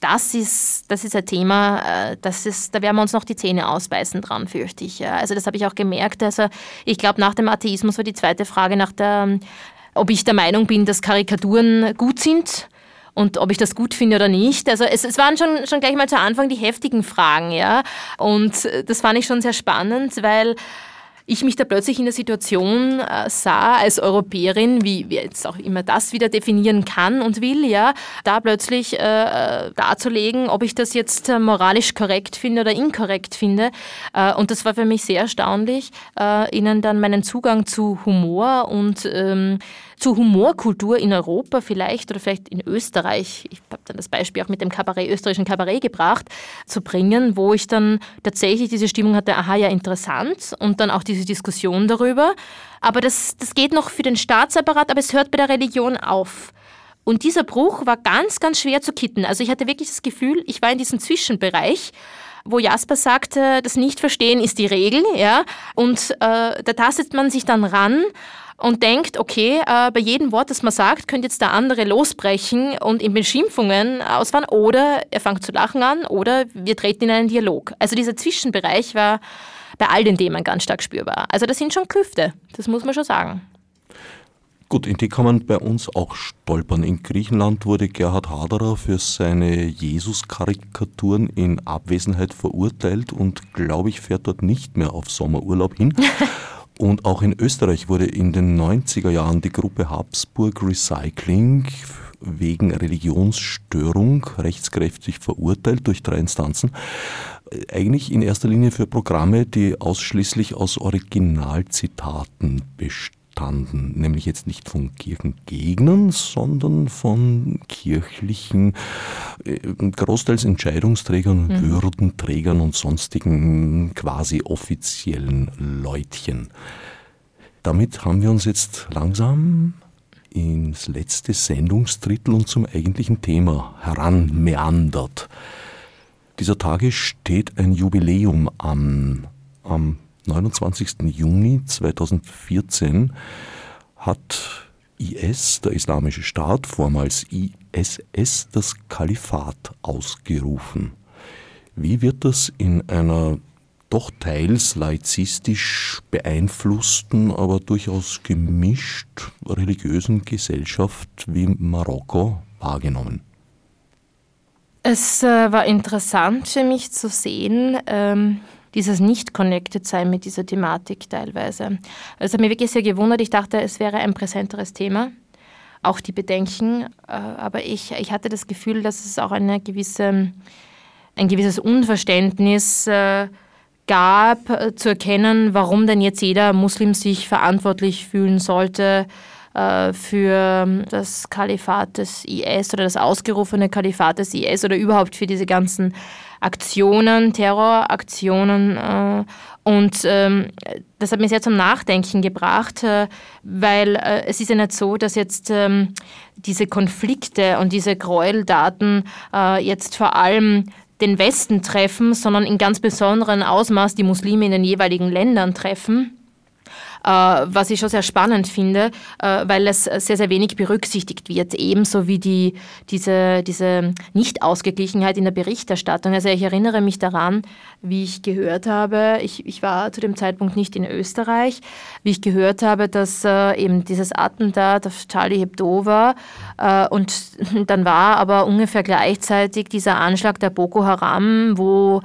Speaker 2: das ist, das ist ein Thema, äh, das ist, da werden wir uns noch die Zähne ausbeißen dran, fürchte ich. Ja. Also das habe ich auch gemerkt. Also ich glaube, nach dem Atheismus war die zweite Frage nach der, ob ich der Meinung bin, dass Karikaturen gut sind und ob ich das gut finde oder nicht. Also es, es waren schon, schon gleich mal zu Anfang die heftigen Fragen, ja. Und das fand ich schon sehr spannend, weil ich mich da plötzlich in der Situation äh, sah als Europäerin, wie, wie jetzt auch immer das wieder definieren kann und will, ja, da plötzlich äh, darzulegen, ob ich das jetzt äh, moralisch korrekt finde oder inkorrekt finde. Äh, und das war für mich sehr erstaunlich, äh, ihnen dann meinen Zugang zu Humor und ähm, zu Humorkultur in Europa vielleicht oder vielleicht in Österreich, ich habe dann das Beispiel auch mit dem Kabarett, österreichischen Kabarett gebracht, zu bringen, wo ich dann tatsächlich diese Stimmung hatte, aha, ja, interessant und dann auch diese Diskussion darüber. Aber das, das geht noch für den Staatsapparat, aber es hört bei der Religion auf. Und dieser Bruch war ganz, ganz schwer zu kitten. Also ich hatte wirklich das Gefühl, ich war in diesem Zwischenbereich wo Jasper sagte, das Nichtverstehen ist die Regel, ja, und äh, da tastet man sich dann ran und denkt, okay, äh, bei jedem Wort, das man sagt, könnte jetzt der andere losbrechen und in Beschimpfungen ausfahren oder er fängt zu lachen an oder wir treten in einen Dialog. Also dieser Zwischenbereich war bei all den Themen ganz stark spürbar. Also das sind schon Klüfte, das muss man schon sagen.
Speaker 1: Gut, in die kann man bei uns auch stolpern. In Griechenland wurde Gerhard Haderer für seine Jesus-Karikaturen in Abwesenheit verurteilt und glaube ich fährt dort nicht mehr auf Sommerurlaub hin. Und auch in Österreich wurde in den 90er Jahren die Gruppe Habsburg Recycling wegen Religionsstörung rechtskräftig verurteilt durch drei Instanzen. Eigentlich in erster Linie für Programme, die ausschließlich aus Originalzitaten bestehen entstanden, nämlich jetzt nicht von Kirchengegnern, sondern von kirchlichen, äh, großteils Entscheidungsträgern, mhm. Würdenträgern und sonstigen quasi offiziellen Leutchen. Damit haben wir uns jetzt langsam ins letzte Sendungsdrittel und zum eigentlichen Thema heranmeandert. Dieser Tage steht ein Jubiläum an. Am 29. Juni 2014 hat IS, der Islamische Staat, vormals ISS, das Kalifat ausgerufen. Wie wird das in einer doch teils laizistisch beeinflussten, aber durchaus gemischt religiösen Gesellschaft wie Marokko wahrgenommen?
Speaker 2: Es äh, war interessant für mich zu sehen, ähm, dieses Nicht-Connected-Sein mit dieser Thematik teilweise. Es hat mich wirklich sehr gewundert. Ich dachte, es wäre ein präsenteres Thema, auch die Bedenken. Äh, aber ich, ich hatte das Gefühl, dass es auch eine gewisse, ein gewisses Unverständnis äh, gab, äh, zu erkennen, warum denn jetzt jeder Muslim sich verantwortlich fühlen sollte für das Kalifat des IS oder das ausgerufene Kalifat des IS oder überhaupt für diese ganzen Aktionen, Terroraktionen. Äh, und ähm, das hat mich sehr zum Nachdenken gebracht, äh, weil äh, es ist ja nicht so, dass jetzt ähm, diese Konflikte und diese Gräueldaten jetzt vor allem den Westen treffen, sondern in ganz besonderem Ausmaß die Muslime in den jeweiligen Ländern treffen. Äh, was ich schon sehr spannend finde, äh, weil es sehr, sehr wenig berücksichtigt wird, ebenso wie die, diese, diese Nicht-Ausgeglichenheit in der Berichterstattung. Also ich erinnere mich daran, wie ich gehört habe, ich, ich war zu dem Zeitpunkt nicht in Österreich, wie ich gehört habe, dass äh, eben dieses Attentat auf Charlie Hebdo war und dann war aber ungefähr gleichzeitig dieser Anschlag der Boko Haram, wo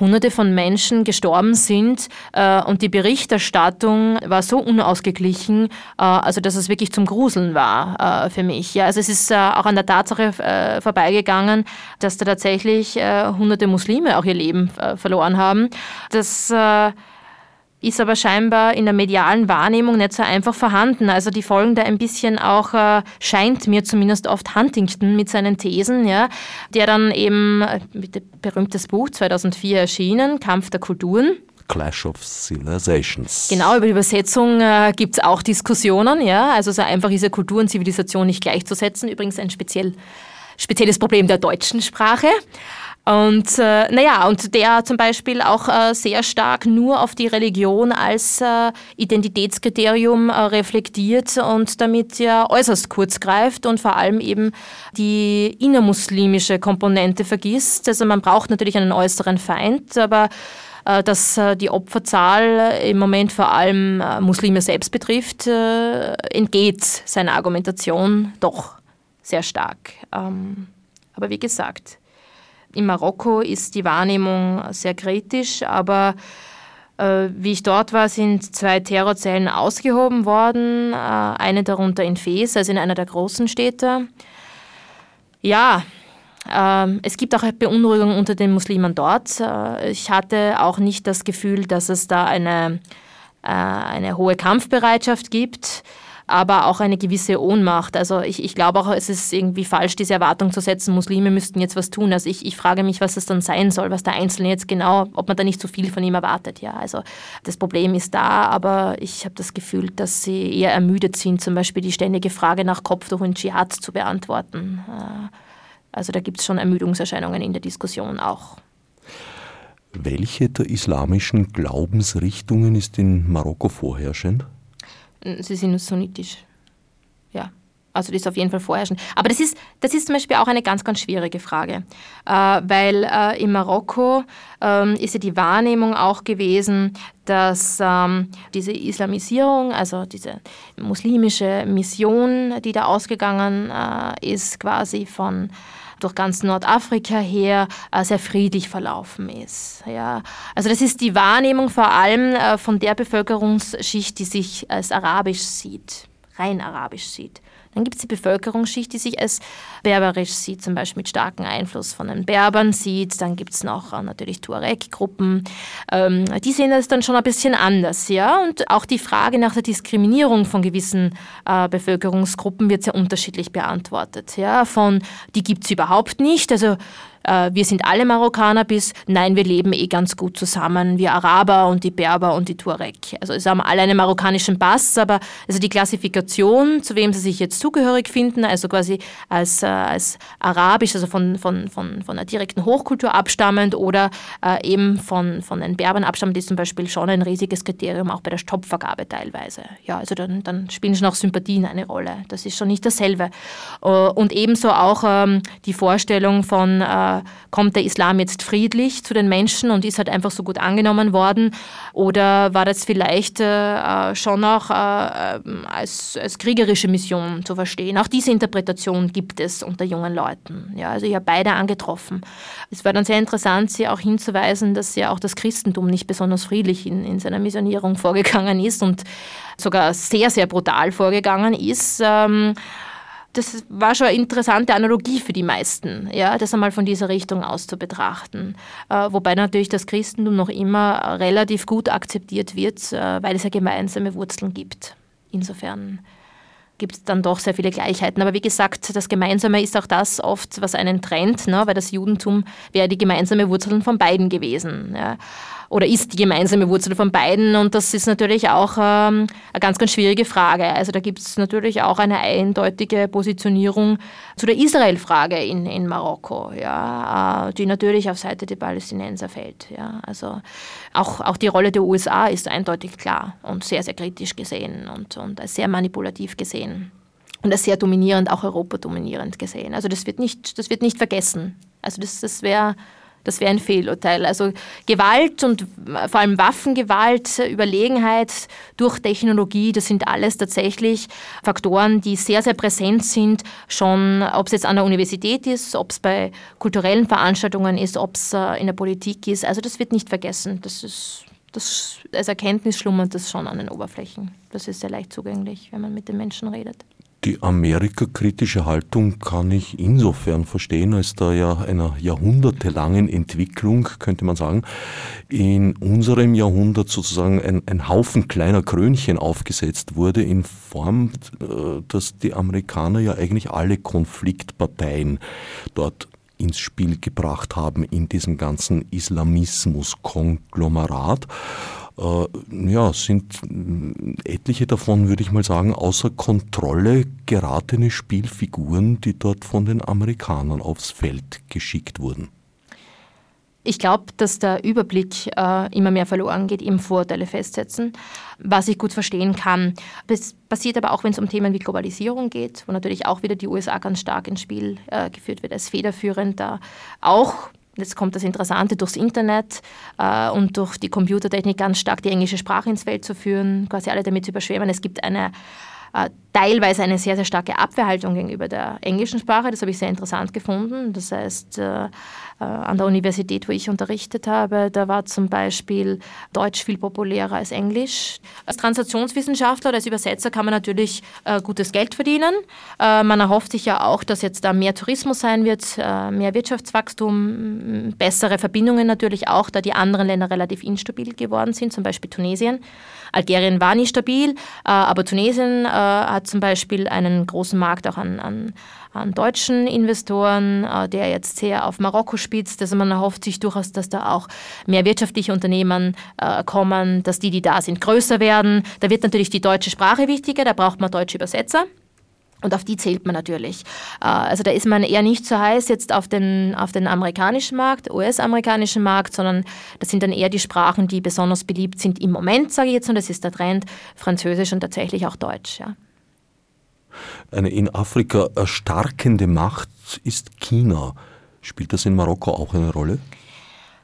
Speaker 2: Hunderte von Menschen gestorben sind äh, und die Berichterstattung war so unausgeglichen, äh, also dass es wirklich zum Gruseln war äh, für mich. Ja, also es ist äh, auch an der Tatsache äh, vorbeigegangen, dass da tatsächlich äh, hunderte Muslime auch ihr Leben verloren haben. Das ist aber scheinbar in der medialen Wahrnehmung nicht so einfach vorhanden. Also die folgen da ein bisschen auch, äh, scheint mir zumindest oft Huntington mit seinen Thesen, ja, der dann eben äh, mit dem berühmtes Buch 2004 erschienen, Kampf der Kulturen.
Speaker 1: Clash of Civilizations.
Speaker 2: Genau, über die Übersetzung äh, gibt es auch Diskussionen, ja. Also so einfach ist ja Kultur und Zivilisation nicht gleichzusetzen. Übrigens ein speziell, spezielles Problem der deutschen Sprache. Und äh, naja, und der zum Beispiel auch äh, sehr stark nur auf die Religion als äh, Identitätskriterium äh, reflektiert und damit ja äußerst kurz greift und vor allem eben die innermuslimische Komponente vergisst. Also man braucht natürlich einen äußeren Feind, aber äh, dass äh, die Opferzahl im Moment vor allem Muslime selbst betrifft, entgeht seiner Argumentation doch sehr stark. Ähm, aber wie gesagt, in Marokko ist die Wahrnehmung sehr kritisch, aber äh, wie ich dort war, sind zwei Terrorzellen ausgehoben worden, äh, eine darunter in Fes, also in einer der großen Städte. Ja, äh, es gibt auch Beunruhigung unter den Muslimen dort. Äh, ich hatte auch nicht das Gefühl, dass es da eine, äh, eine hohe Kampfbereitschaft gibt aber auch eine gewisse Ohnmacht. Also ich, ich glaube auch, es ist irgendwie falsch, diese Erwartung zu setzen, Muslime müssten jetzt was tun. Also ich, ich frage mich, was das dann sein soll, was der Einzelne jetzt genau, ob man da nicht so viel von ihm erwartet. Ja, also das Problem ist da, aber ich habe das Gefühl, dass sie eher ermüdet sind, zum Beispiel die ständige Frage nach Kopftuch und Dschihad zu beantworten. Äh, also da gibt es schon Ermüdungserscheinungen in der Diskussion auch.
Speaker 1: Welche der islamischen Glaubensrichtungen ist in Marokko vorherrschend?
Speaker 2: Sie sind sunnitisch. Ja. Also das ist auf jeden Fall vorherrschend. Aber das ist, das ist zum Beispiel auch eine ganz, ganz schwierige Frage, äh, weil äh, in Marokko ähm, ist ja die Wahrnehmung auch gewesen, dass ähm, diese Islamisierung, also diese muslimische Mission, die da ausgegangen äh, ist, quasi von durch ganz Nordafrika her äh, sehr friedlich verlaufen ist. Ja. Also das ist die Wahrnehmung vor allem äh, von der Bevölkerungsschicht, die sich als arabisch sieht, rein arabisch sieht. Dann gibt es die Bevölkerungsschicht, die sich als berberisch sieht, zum Beispiel mit starkem Einfluss von den Berbern sieht. Dann gibt es noch äh, natürlich Tuareg-Gruppen. Ähm, die sehen das dann schon ein bisschen anders. Ja? Und auch die Frage nach der Diskriminierung von gewissen äh, Bevölkerungsgruppen wird sehr unterschiedlich beantwortet. Ja? Von, die gibt es überhaupt nicht. Also äh, wir sind alle Marokkaner bis nein, wir leben eh ganz gut zusammen, wir Araber und die Berber und die Tuareg. Also sie haben alle einen marokkanischen Pass, aber also die Klassifikation, zu wem sie sich jetzt zugehörig finden, also quasi als, äh, als arabisch, also von, von, von, von einer direkten Hochkultur abstammend oder äh, eben von, von den Berbern abstammend, ist zum Beispiel schon ein riesiges Kriterium, auch bei der Stoppvergabe teilweise. Ja, also dann, dann spielen schon auch Sympathien eine Rolle. Das ist schon nicht dasselbe. Äh, und ebenso auch ähm, die Vorstellung von äh, kommt der Islam jetzt friedlich zu den Menschen und ist halt einfach so gut angenommen worden? Oder war das vielleicht äh, schon auch äh, als, als kriegerische Mission zu verstehen? Auch diese Interpretation gibt es unter jungen Leuten. Ja, also ich habe beide angetroffen. Es war dann sehr interessant, sie auch hinzuweisen, dass ja auch das Christentum nicht besonders friedlich in, in seiner Missionierung vorgegangen ist und sogar sehr, sehr brutal vorgegangen ist. Ähm, das war schon eine interessante Analogie für die meisten, ja, das einmal von dieser Richtung aus zu betrachten. Äh, wobei natürlich das Christentum noch immer relativ gut akzeptiert wird, äh, weil es ja gemeinsame Wurzeln gibt. Insofern gibt es dann doch sehr viele Gleichheiten. Aber wie gesagt, das Gemeinsame ist auch das oft, was einen trennt, ne? weil das Judentum wäre die gemeinsame Wurzel von beiden gewesen. Ja oder ist die gemeinsame Wurzel von beiden? Und das ist natürlich auch ähm, eine ganz, ganz schwierige Frage. Also da gibt es natürlich auch eine eindeutige Positionierung zu der Israel-Frage in, in Marokko, ja, äh, die natürlich auf Seite der Palästinenser fällt. Ja. Also auch, auch die Rolle der USA ist eindeutig klar und sehr, sehr kritisch gesehen und, und als sehr manipulativ gesehen und als sehr dominierend, auch Europa dominierend gesehen. Also das wird nicht, das wird nicht vergessen. Also das, das wäre das wäre ein Fehlurteil. Also Gewalt und vor allem Waffengewalt, Überlegenheit durch Technologie, das sind alles tatsächlich Faktoren, die sehr, sehr präsent sind, schon ob es jetzt an der Universität ist, ob es bei kulturellen Veranstaltungen ist, ob es äh, in der Politik ist. Also das wird nicht vergessen. Das ist das, als Erkenntnis schlummert das schon an den Oberflächen. Das ist sehr leicht zugänglich, wenn man mit den Menschen redet.
Speaker 1: Die amerikakritische Haltung kann ich insofern verstehen, als da ja einer jahrhundertelangen Entwicklung, könnte man sagen, in unserem Jahrhundert sozusagen ein, ein Haufen kleiner Krönchen aufgesetzt wurde, in Form, äh, dass die Amerikaner ja eigentlich alle Konfliktparteien dort ins Spiel gebracht haben in diesem ganzen Islamismus-Konglomerat ja, sind etliche davon, würde ich mal sagen, außer Kontrolle geratene Spielfiguren, die dort von den Amerikanern aufs Feld geschickt wurden.
Speaker 2: Ich glaube, dass der Überblick äh, immer mehr verloren geht, eben Vorurteile festsetzen, was ich gut verstehen kann. Das passiert aber auch, wenn es um Themen wie Globalisierung geht, wo natürlich auch wieder die USA ganz stark ins Spiel äh, geführt wird als federführend da auch jetzt kommt das Interessante, durchs Internet äh, und durch die Computertechnik ganz stark die englische Sprache ins Feld zu führen, quasi alle damit zu überschwemmen. Es gibt eine äh, teilweise eine sehr, sehr starke Abwehrhaltung gegenüber der englischen Sprache. Das habe ich sehr interessant gefunden. Das heißt, äh, äh, an der Universität, wo ich unterrichtet habe, da war zum Beispiel Deutsch viel populärer als Englisch. Als Transaktionswissenschaftler oder als Übersetzer kann man natürlich äh, gutes Geld verdienen. Man erhofft sich ja auch, dass jetzt da mehr Tourismus sein wird, mehr Wirtschaftswachstum, bessere Verbindungen natürlich auch, da die anderen Länder relativ instabil geworden sind, zum Beispiel Tunesien. Algerien war nie stabil, aber Tunesien hat zum Beispiel einen großen Markt auch an, an, an deutschen Investoren, äh, der jetzt sehr auf Marokko spitzt. Also man erhofft sich durchaus, dass da auch mehr wirtschaftliche Unternehmen kommen, dass die, die da sind, größer werden. Da wird natürlich die deutsche Sprache wichtiger, da braucht man deutsche Übersetzer. Und auf die zählt man natürlich. Äh, also da ist man eher nicht so heiß jetzt auf den, auf den amerikanischen Markt, US-amerikanischen Markt, sondern das sind dann eher die Sprachen, die besonders beliebt sind im Moment, sage ich jetzt, und das ist der Trend, Französisch und tatsächlich auch Deutsch. Ja.
Speaker 1: Eine in Afrika erstarkende Macht ist China. Spielt das in Marokko auch eine Rolle?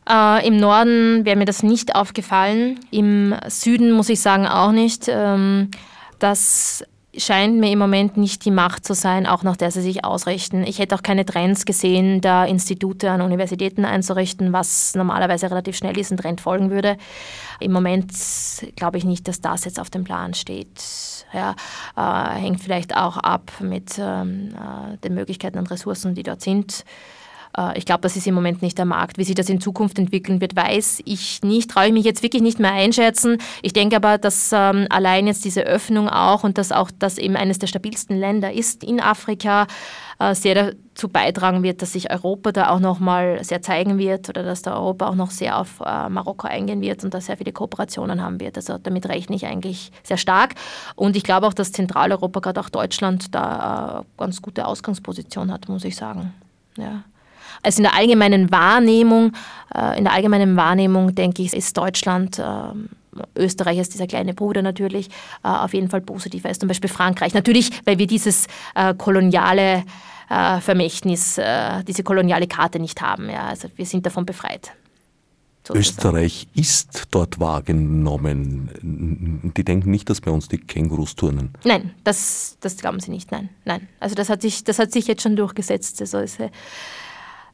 Speaker 2: Äh, Im Norden wäre mir das nicht aufgefallen, im Süden muss ich sagen auch nicht. Ähm, das scheint mir im Moment nicht die Macht zu sein, auch nach der sie sich ausrichten. Ich hätte auch keine Trends gesehen, da Institute an Universitäten einzurichten, was normalerweise relativ schnell diesen Trend folgen würde. Im Moment glaube ich nicht, dass das jetzt auf dem Plan steht. Ja, äh, hängt vielleicht auch ab mit ähm, äh, den Möglichkeiten und Ressourcen, die dort sind. Äh, ich glaube, das ist im Moment nicht der Markt. Wie sich das in Zukunft entwickeln wird, weiß ich nicht, traue ich mich jetzt wirklich nicht mehr einschätzen. Ich denke aber, dass ähm, allein jetzt diese Öffnung auch und dass auch das eben eines der stabilsten Länder ist in Afrika, äh, sehr dazu beitragen wird, dass sich Europa da auch nochmal sehr zeigen wird oder dass da Europa auch noch sehr auf äh, Marokko eingehen wird und da sehr viele Kooperationen haben wird. Also damit rechne ich eigentlich sehr stark. Und ich glaube auch, dass Zentraleuropa, gerade auch Deutschland, da äh, ganz gute Ausgangsposition hat, muss ich sagen. Ja. Also in der allgemeinen Wahrnehmung, äh, in der allgemeinen Wahrnehmung denke ich, ist Deutschland ähm, Österreich ist dieser kleine Bruder natürlich äh, auf jeden Fall positiver als zum Beispiel Frankreich. Natürlich, weil wir dieses äh, koloniale Vermächtnis, diese koloniale Karte nicht haben. Ja, also wir sind davon befreit.
Speaker 1: Sozusagen. Österreich ist dort wahrgenommen. Die denken nicht, dass bei uns die Kängurus turnen.
Speaker 2: Nein, das, das glauben sie nicht. Nein, nein. Also das hat sich, das hat sich jetzt schon durchgesetzt. Also es,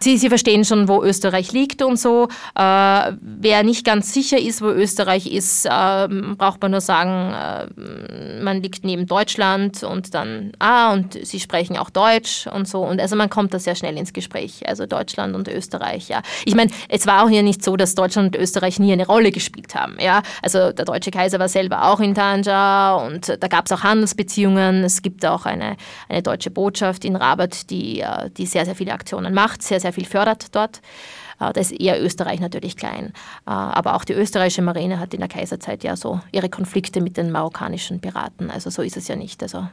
Speaker 2: Sie, Sie verstehen schon, wo Österreich liegt und so. Äh, wer nicht ganz sicher ist, wo Österreich ist, äh, braucht man nur sagen, äh, man liegt neben Deutschland und dann, ah, und Sie sprechen auch Deutsch und so. Und also man kommt da sehr schnell ins Gespräch. Also Deutschland und Österreich, ja. Ich meine, es war auch hier nicht so, dass Deutschland und Österreich nie eine Rolle gespielt haben, ja. Also der deutsche Kaiser war selber auch in Tanja und da gab es auch Handelsbeziehungen. Es gibt auch eine, eine deutsche Botschaft in Rabat, die, äh, die sehr, sehr viele Aktionen macht, sehr, sehr sehr viel fördert dort. Äh, da ist eher Österreich natürlich klein. Äh, aber auch die österreichische Marine hat in der Kaiserzeit ja so ihre Konflikte mit den marokkanischen Piraten. Also so ist es ja nicht. Also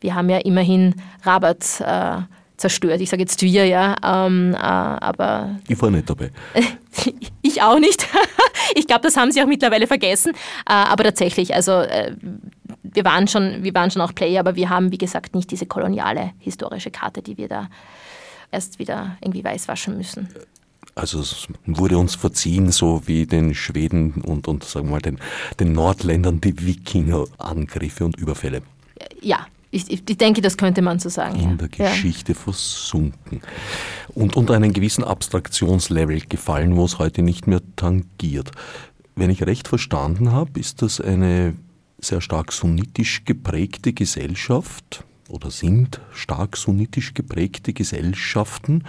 Speaker 2: wir haben ja immerhin Rabat äh, zerstört. Ich sage jetzt wir, ja. Ähm, äh, aber
Speaker 1: ich war nicht dabei.
Speaker 2: ich auch nicht. ich glaube, das haben sie auch mittlerweile vergessen. Äh, aber tatsächlich, also äh, wir waren schon, wir waren schon auch Player, aber wir haben, wie gesagt, nicht diese koloniale historische Karte, die wir da erst wieder irgendwie weiß waschen müssen.
Speaker 1: Also es wurde uns verziehen, so wie den Schweden und, und sagen wir mal den, den Nordländern die Wikinger-Angriffe und Überfälle.
Speaker 2: Ja, ich, ich, denke, das könnte man so sagen.
Speaker 1: In der Geschichte ja. versunken. Und unter einen gewissen Abstraktionslevel gefallen, wo es heute nicht mehr tangiert. Wenn ich recht verstanden habe, ist das eine sehr stark sunnitisch geprägte Gesellschaft oder sind stark sunnitisch geprägte Gesellschaften.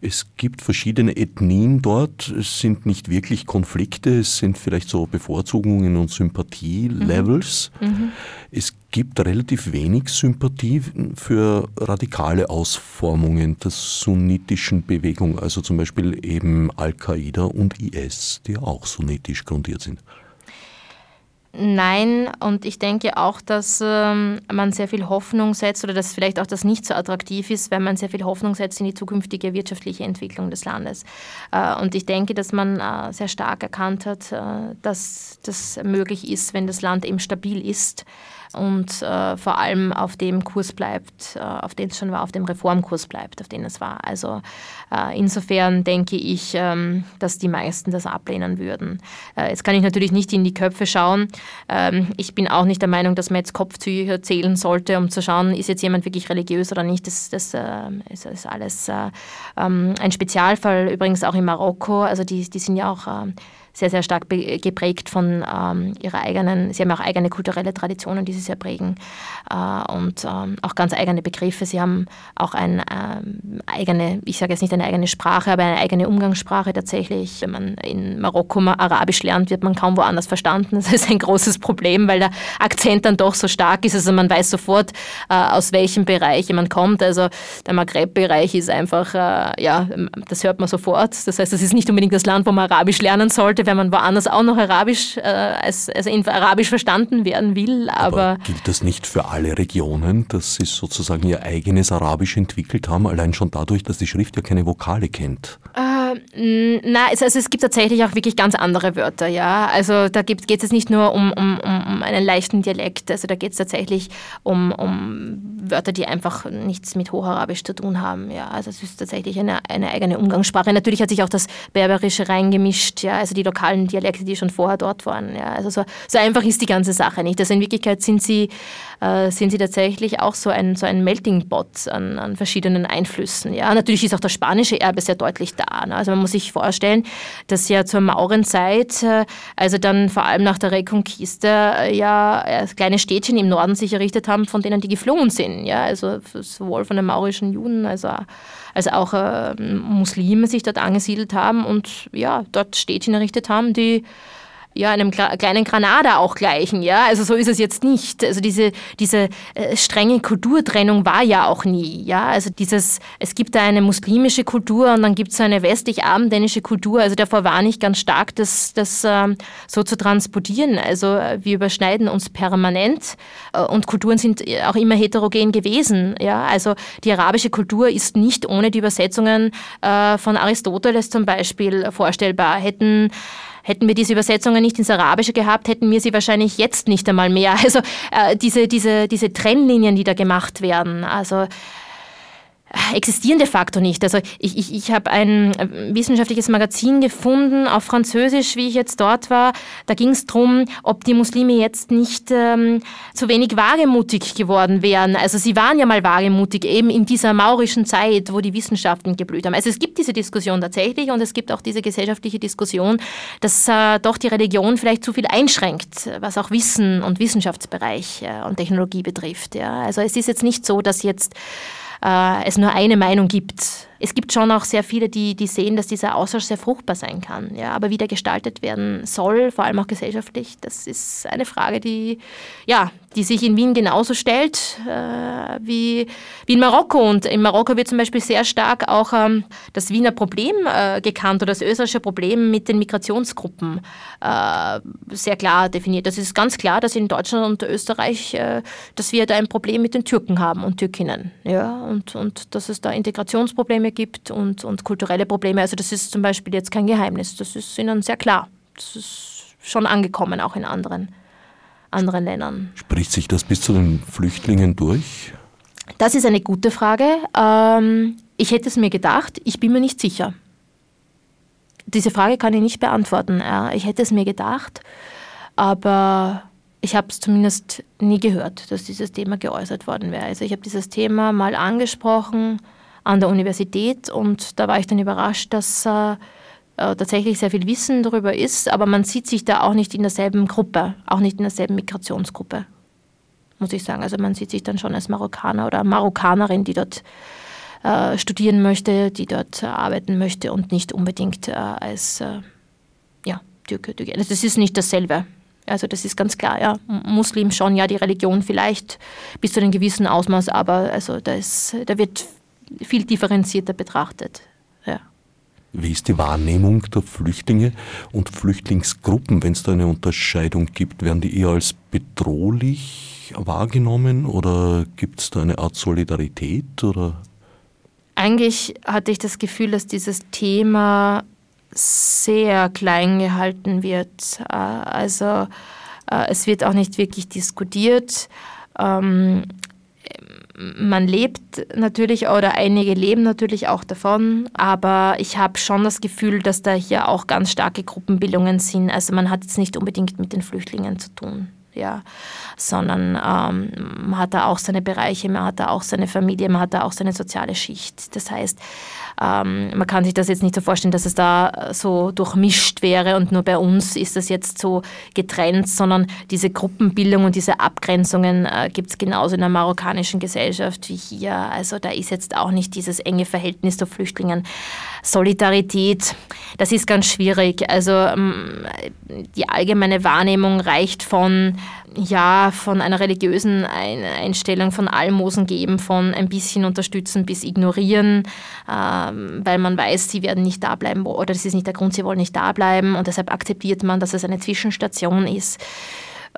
Speaker 1: Es gibt verschiedene Ethnien dort. Es sind nicht wirklich Konflikte, es sind vielleicht so Bevorzugungen und Sympathielevels. Mhm. Mhm. Es gibt relativ wenig Sympathie für radikale Ausformungen der sunnitischen Bewegung, also zum Beispiel eben Al-Qaida und IS, die auch sunnitisch grundiert sind.
Speaker 2: Nein, und ich denke auch, dass ähm, man sehr viel Hoffnung setzt oder dass vielleicht auch das nicht so attraktiv ist, wenn man sehr viel Hoffnung setzt in die zukünftige wirtschaftliche Entwicklung des Landes. Äh, und ich denke, dass man äh, sehr stark erkannt hat, äh, dass das möglich ist, wenn das Land eben stabil ist und äh, vor allem auf dem Kurs bleibt, äh, auf den es schon war, auf dem Reformkurs bleibt, auf den es war. Also äh, insofern denke ich, ähm, dass die meisten das ablehnen würden. Äh, jetzt kann ich natürlich nicht in die Köpfe schauen. Ähm, ich bin auch nicht der Meinung, dass man jetzt Kopftücher zählen sollte, um zu schauen, ist jetzt jemand wirklich religiös oder nicht. Das, das äh, ist, ist, alles äh, ähm, ein Spezialfall, übrigens auch in Marokko. Also die, die sind ja auch sehr, sehr stark geprägt von ähm, ihrer eigenen, sie haben auch eigene kulturelle Traditionen, die sie sehr prägen äh, und ähm, auch ganz eigene Begriffe. Sie haben auch eine ähm, eigene, ich sage jetzt nicht eine eigene Sprache, aber eine eigene Umgangssprache tatsächlich. Wenn man in Marokko mal Arabisch lernt, wird man kaum woanders verstanden. Das ist ein großes Problem, weil der Akzent dann doch so stark ist. Also man weiß sofort, äh, aus welchem Bereich jemand kommt. Also der Maghreb-Bereich ist einfach, äh, ja, das hört man sofort. Das heißt, es ist nicht unbedingt das Land, wo man Arabisch lernen sollte, wenn man woanders auch noch Arabisch, äh, als, also in Arabisch verstanden werden will. Aber, aber,
Speaker 1: gilt das nicht für alle Regionen, dass sie sozusagen ihr eigenes Arabisch entwickelt haben, allein schon dadurch, dass die Schrift ja keine Vokale kennt?
Speaker 2: Äh, Äh, na, also, es gibt tatsächlich auch wirklich ganz andere Wörter, ja. Also da geht es nicht nur um, um, um einen leichten Dialekt, also da geht es tatsächlich um, um Wörter, die einfach nichts mit Hocharabisch zu tun haben, ja. Also es ist tatsächlich eine, eine eigene Umgangssprache. Natürlich hat sich auch das Berberische reingemischt, ja, also die lokalen Dialekte, die schon vorher dort waren, ja. Also so, so einfach ist die ganze Sache nicht. Also in Wirklichkeit sind sie, äh, sind sie tatsächlich auch so ein, so ein Melting Pot an, an verschiedenen Einflüssen, ja. Natürlich ist auch das spanische Erbe sehr deutlich da. Ne? Also man muss sich vorstellen, dass ja zur Maurenzeit, äh, also dann vor allem nach der Reconquista, äh, ja kleine Städtchen im Norden sich errichtet haben, von denen die geflohen sind. Ja? Also sowohl von den maurischen Juden als auch, als auch äh, Muslime sich dort angesiedelt haben und ja, dort Städtchen errichtet haben, die ja, einem kleinen Granada auch gleichen, ja. Also so ist es jetzt nicht. Also diese, diese äh, strenge Kulturtrennung war ja auch nie, ja. Also dieses, es gibt da eine muslimische Kultur und dann gibt es eine westlich-abendländische Kultur. Also davor war nicht ganz stark, das, das ähm, so zu transportieren. Also äh, wir überschneiden uns permanent äh, und Kulturen sind auch immer heterogen gewesen, ja. Also die arabische Kultur ist nicht ohne die Übersetzungen äh, von Aristoteles zum Beispiel vorstellbar. Hätten Hätten wir diese Übersetzungen nicht ins Arabische gehabt, hätten wir sie wahrscheinlich jetzt nicht einmal mehr. Also äh, diese, diese, diese Trennlinien, die da gemacht werden, also existieren de facto nicht. Also ich, ich, ich habe ein wissenschaftliches Magazin gefunden auf Französisch, wie ich jetzt dort war. Da ging es darum, ob die Muslime jetzt nicht ähm, zu wenig wagemutig geworden wären. Also sie waren ja mal wagemutig, eben in dieser maurischen Zeit, wo die Wissenschaften geblüht haben. Also es gibt diese Diskussion tatsächlich und es gibt auch diese gesellschaftliche Diskussion, dass äh, doch die Religion vielleicht zu viel einschränkt, was auch Wissen und Wissenschaftsbereich äh, und Technologie betrifft. Ja. Also es ist jetzt nicht so, dass jetzt äh, es nur eine Meinung gibt es gibt schon auch sehr viele, die, die sehen, dass dieser Austausch sehr fruchtbar sein kann. Ja, aber wie der gestaltet werden soll, vor allem auch gesellschaftlich, das ist eine Frage, die, ja, die sich in Wien genauso stellt äh, wie, wie in Marokko. Und in Marokko wird zum Beispiel sehr stark auch ähm, das Wiener Problem äh, gekannt oder das österreichische Problem mit den Migrationsgruppen äh, sehr klar definiert. Das ist ganz klar, dass in Deutschland und Österreich, äh, dass wir da ein Problem mit den Türken haben und Türkinnen. Ja, und, und dass es da Integrationsprobleme Probleme gibt und, und kulturelle Probleme. Also das ist zum Beispiel jetzt kein Geheimnis. Das ist ihnen sehr klar. Das ist schon angekommen, auch in anderen, anderen Ländern.
Speaker 1: Spricht sich das bis zu den Flüchtlingen durch?
Speaker 2: Das ist eine gute Frage. Ähm, ich hätte es mir gedacht, ich bin mir nicht sicher. Diese Frage kann ich nicht beantworten. Ich hätte es mir gedacht, aber ich habe es zumindest nie gehört, dass dieses Thema geäußert worden wäre. Also ich habe dieses Thema mal angesprochen, an der Universität und da war ich dann überrascht, dass äh, tatsächlich sehr viel Wissen darüber ist, aber man sieht sich da auch nicht in derselben Gruppe, auch nicht in derselben Migrationsgruppe, muss ich sagen. Also man sieht sich dann schon als Marokkaner oder Marokkanerin, die dort äh, studieren möchte, die dort äh, arbeiten möchte und nicht unbedingt äh, als äh, ja, Türke, Türke. Also das ist nicht dasselbe. Also das ist ganz klar, ja. Muslim schon, ja, die Religion vielleicht bis zu einem gewissen Ausmaß, aber also da, ist, da wird viel differenzierter betrachtet.
Speaker 1: Wie ist die Wahrnehmung der Flüchtlinge und Flüchtlingsgruppen, wenn es da eine Unterscheidung gibt? Werden die eher als bedrohlich wahrgenommen oder gibt es da eine Art Solidarität? Oder?
Speaker 2: Eigentlich hatte ich das Gefühl, dass dieses Thema sehr klein gehalten wird. Äh, also äh, es wird auch nicht wirklich diskutiert. Ähm, man lebt natürlich oder einige leben natürlich auch davon, aber ich habe schon das Gefühl, dass da hier auch ganz starke Gruppenbildungen sind. Also man hat jetzt nicht unbedingt mit den Flüchtlingen zu tun, ja, sondern ähm, man hat da auch seine Bereiche, man hat da auch seine Familie, man hat da auch seine soziale Schicht. Das heißt, ähm, man kann sich das jetzt nicht so vorstellen, dass es da so durchmischt wäre und nur bei uns ist das jetzt so getrennt, sondern diese Gruppenbildung und diese Abgrenzungen äh, gibt es genauso in der marokkanischen Gesellschaft wie hier. Also da ist jetzt auch nicht dieses enge Verhältnis zu Flüchtlingen. Solidarität, das ist ganz schwierig. Also ähm, die allgemeine Wahrnehmung reicht von ja, von einer religiösen Einstellung, von Almosen geben, von ein bisschen unterstützen bis ignorieren, ähm, weil man weiß, sie werden nicht da bleiben oder das ist nicht der Grund, sie wollen nicht da bleiben und deshalb akzeptiert man, dass es eine Zwischenstation ist.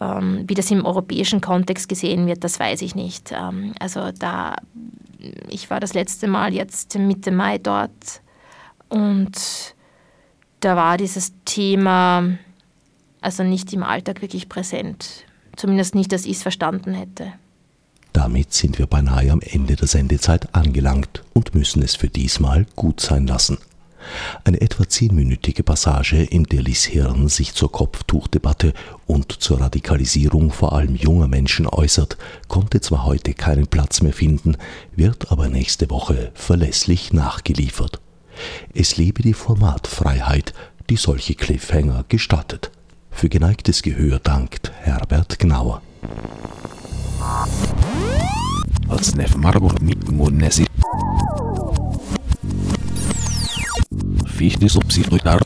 Speaker 2: Ähm, wie das im europäischen Kontext gesehen wird, das weiß ich nicht. Ähm, also da, ich war das letzte Mal jetzt Mitte Mai dort Und da war dieses Thema also nicht im Alltag wirklich präsent. Zumindest nicht, dass ich es verstanden hätte.
Speaker 1: Damit sind wir beinahe am Ende der Sendezeit angelangt und müssen es für diesmal gut sein lassen. Eine etwa zehnminütige Passage, in der Lies Hirn sich zur Kopftuchdebatte und zur Radikalisierung vor allem junger Menschen äußert, konnte zwar heute keinen Platz mehr finden, wird aber nächste Woche verlässlich nachgeliefert. Es lebe die Formatfreiheit, die solche Cliffhanger gestattet. Für geneigtes Gehör dankt Herbert Gnauer. Als Nef Margot mit Monesi. Fichte subsidiar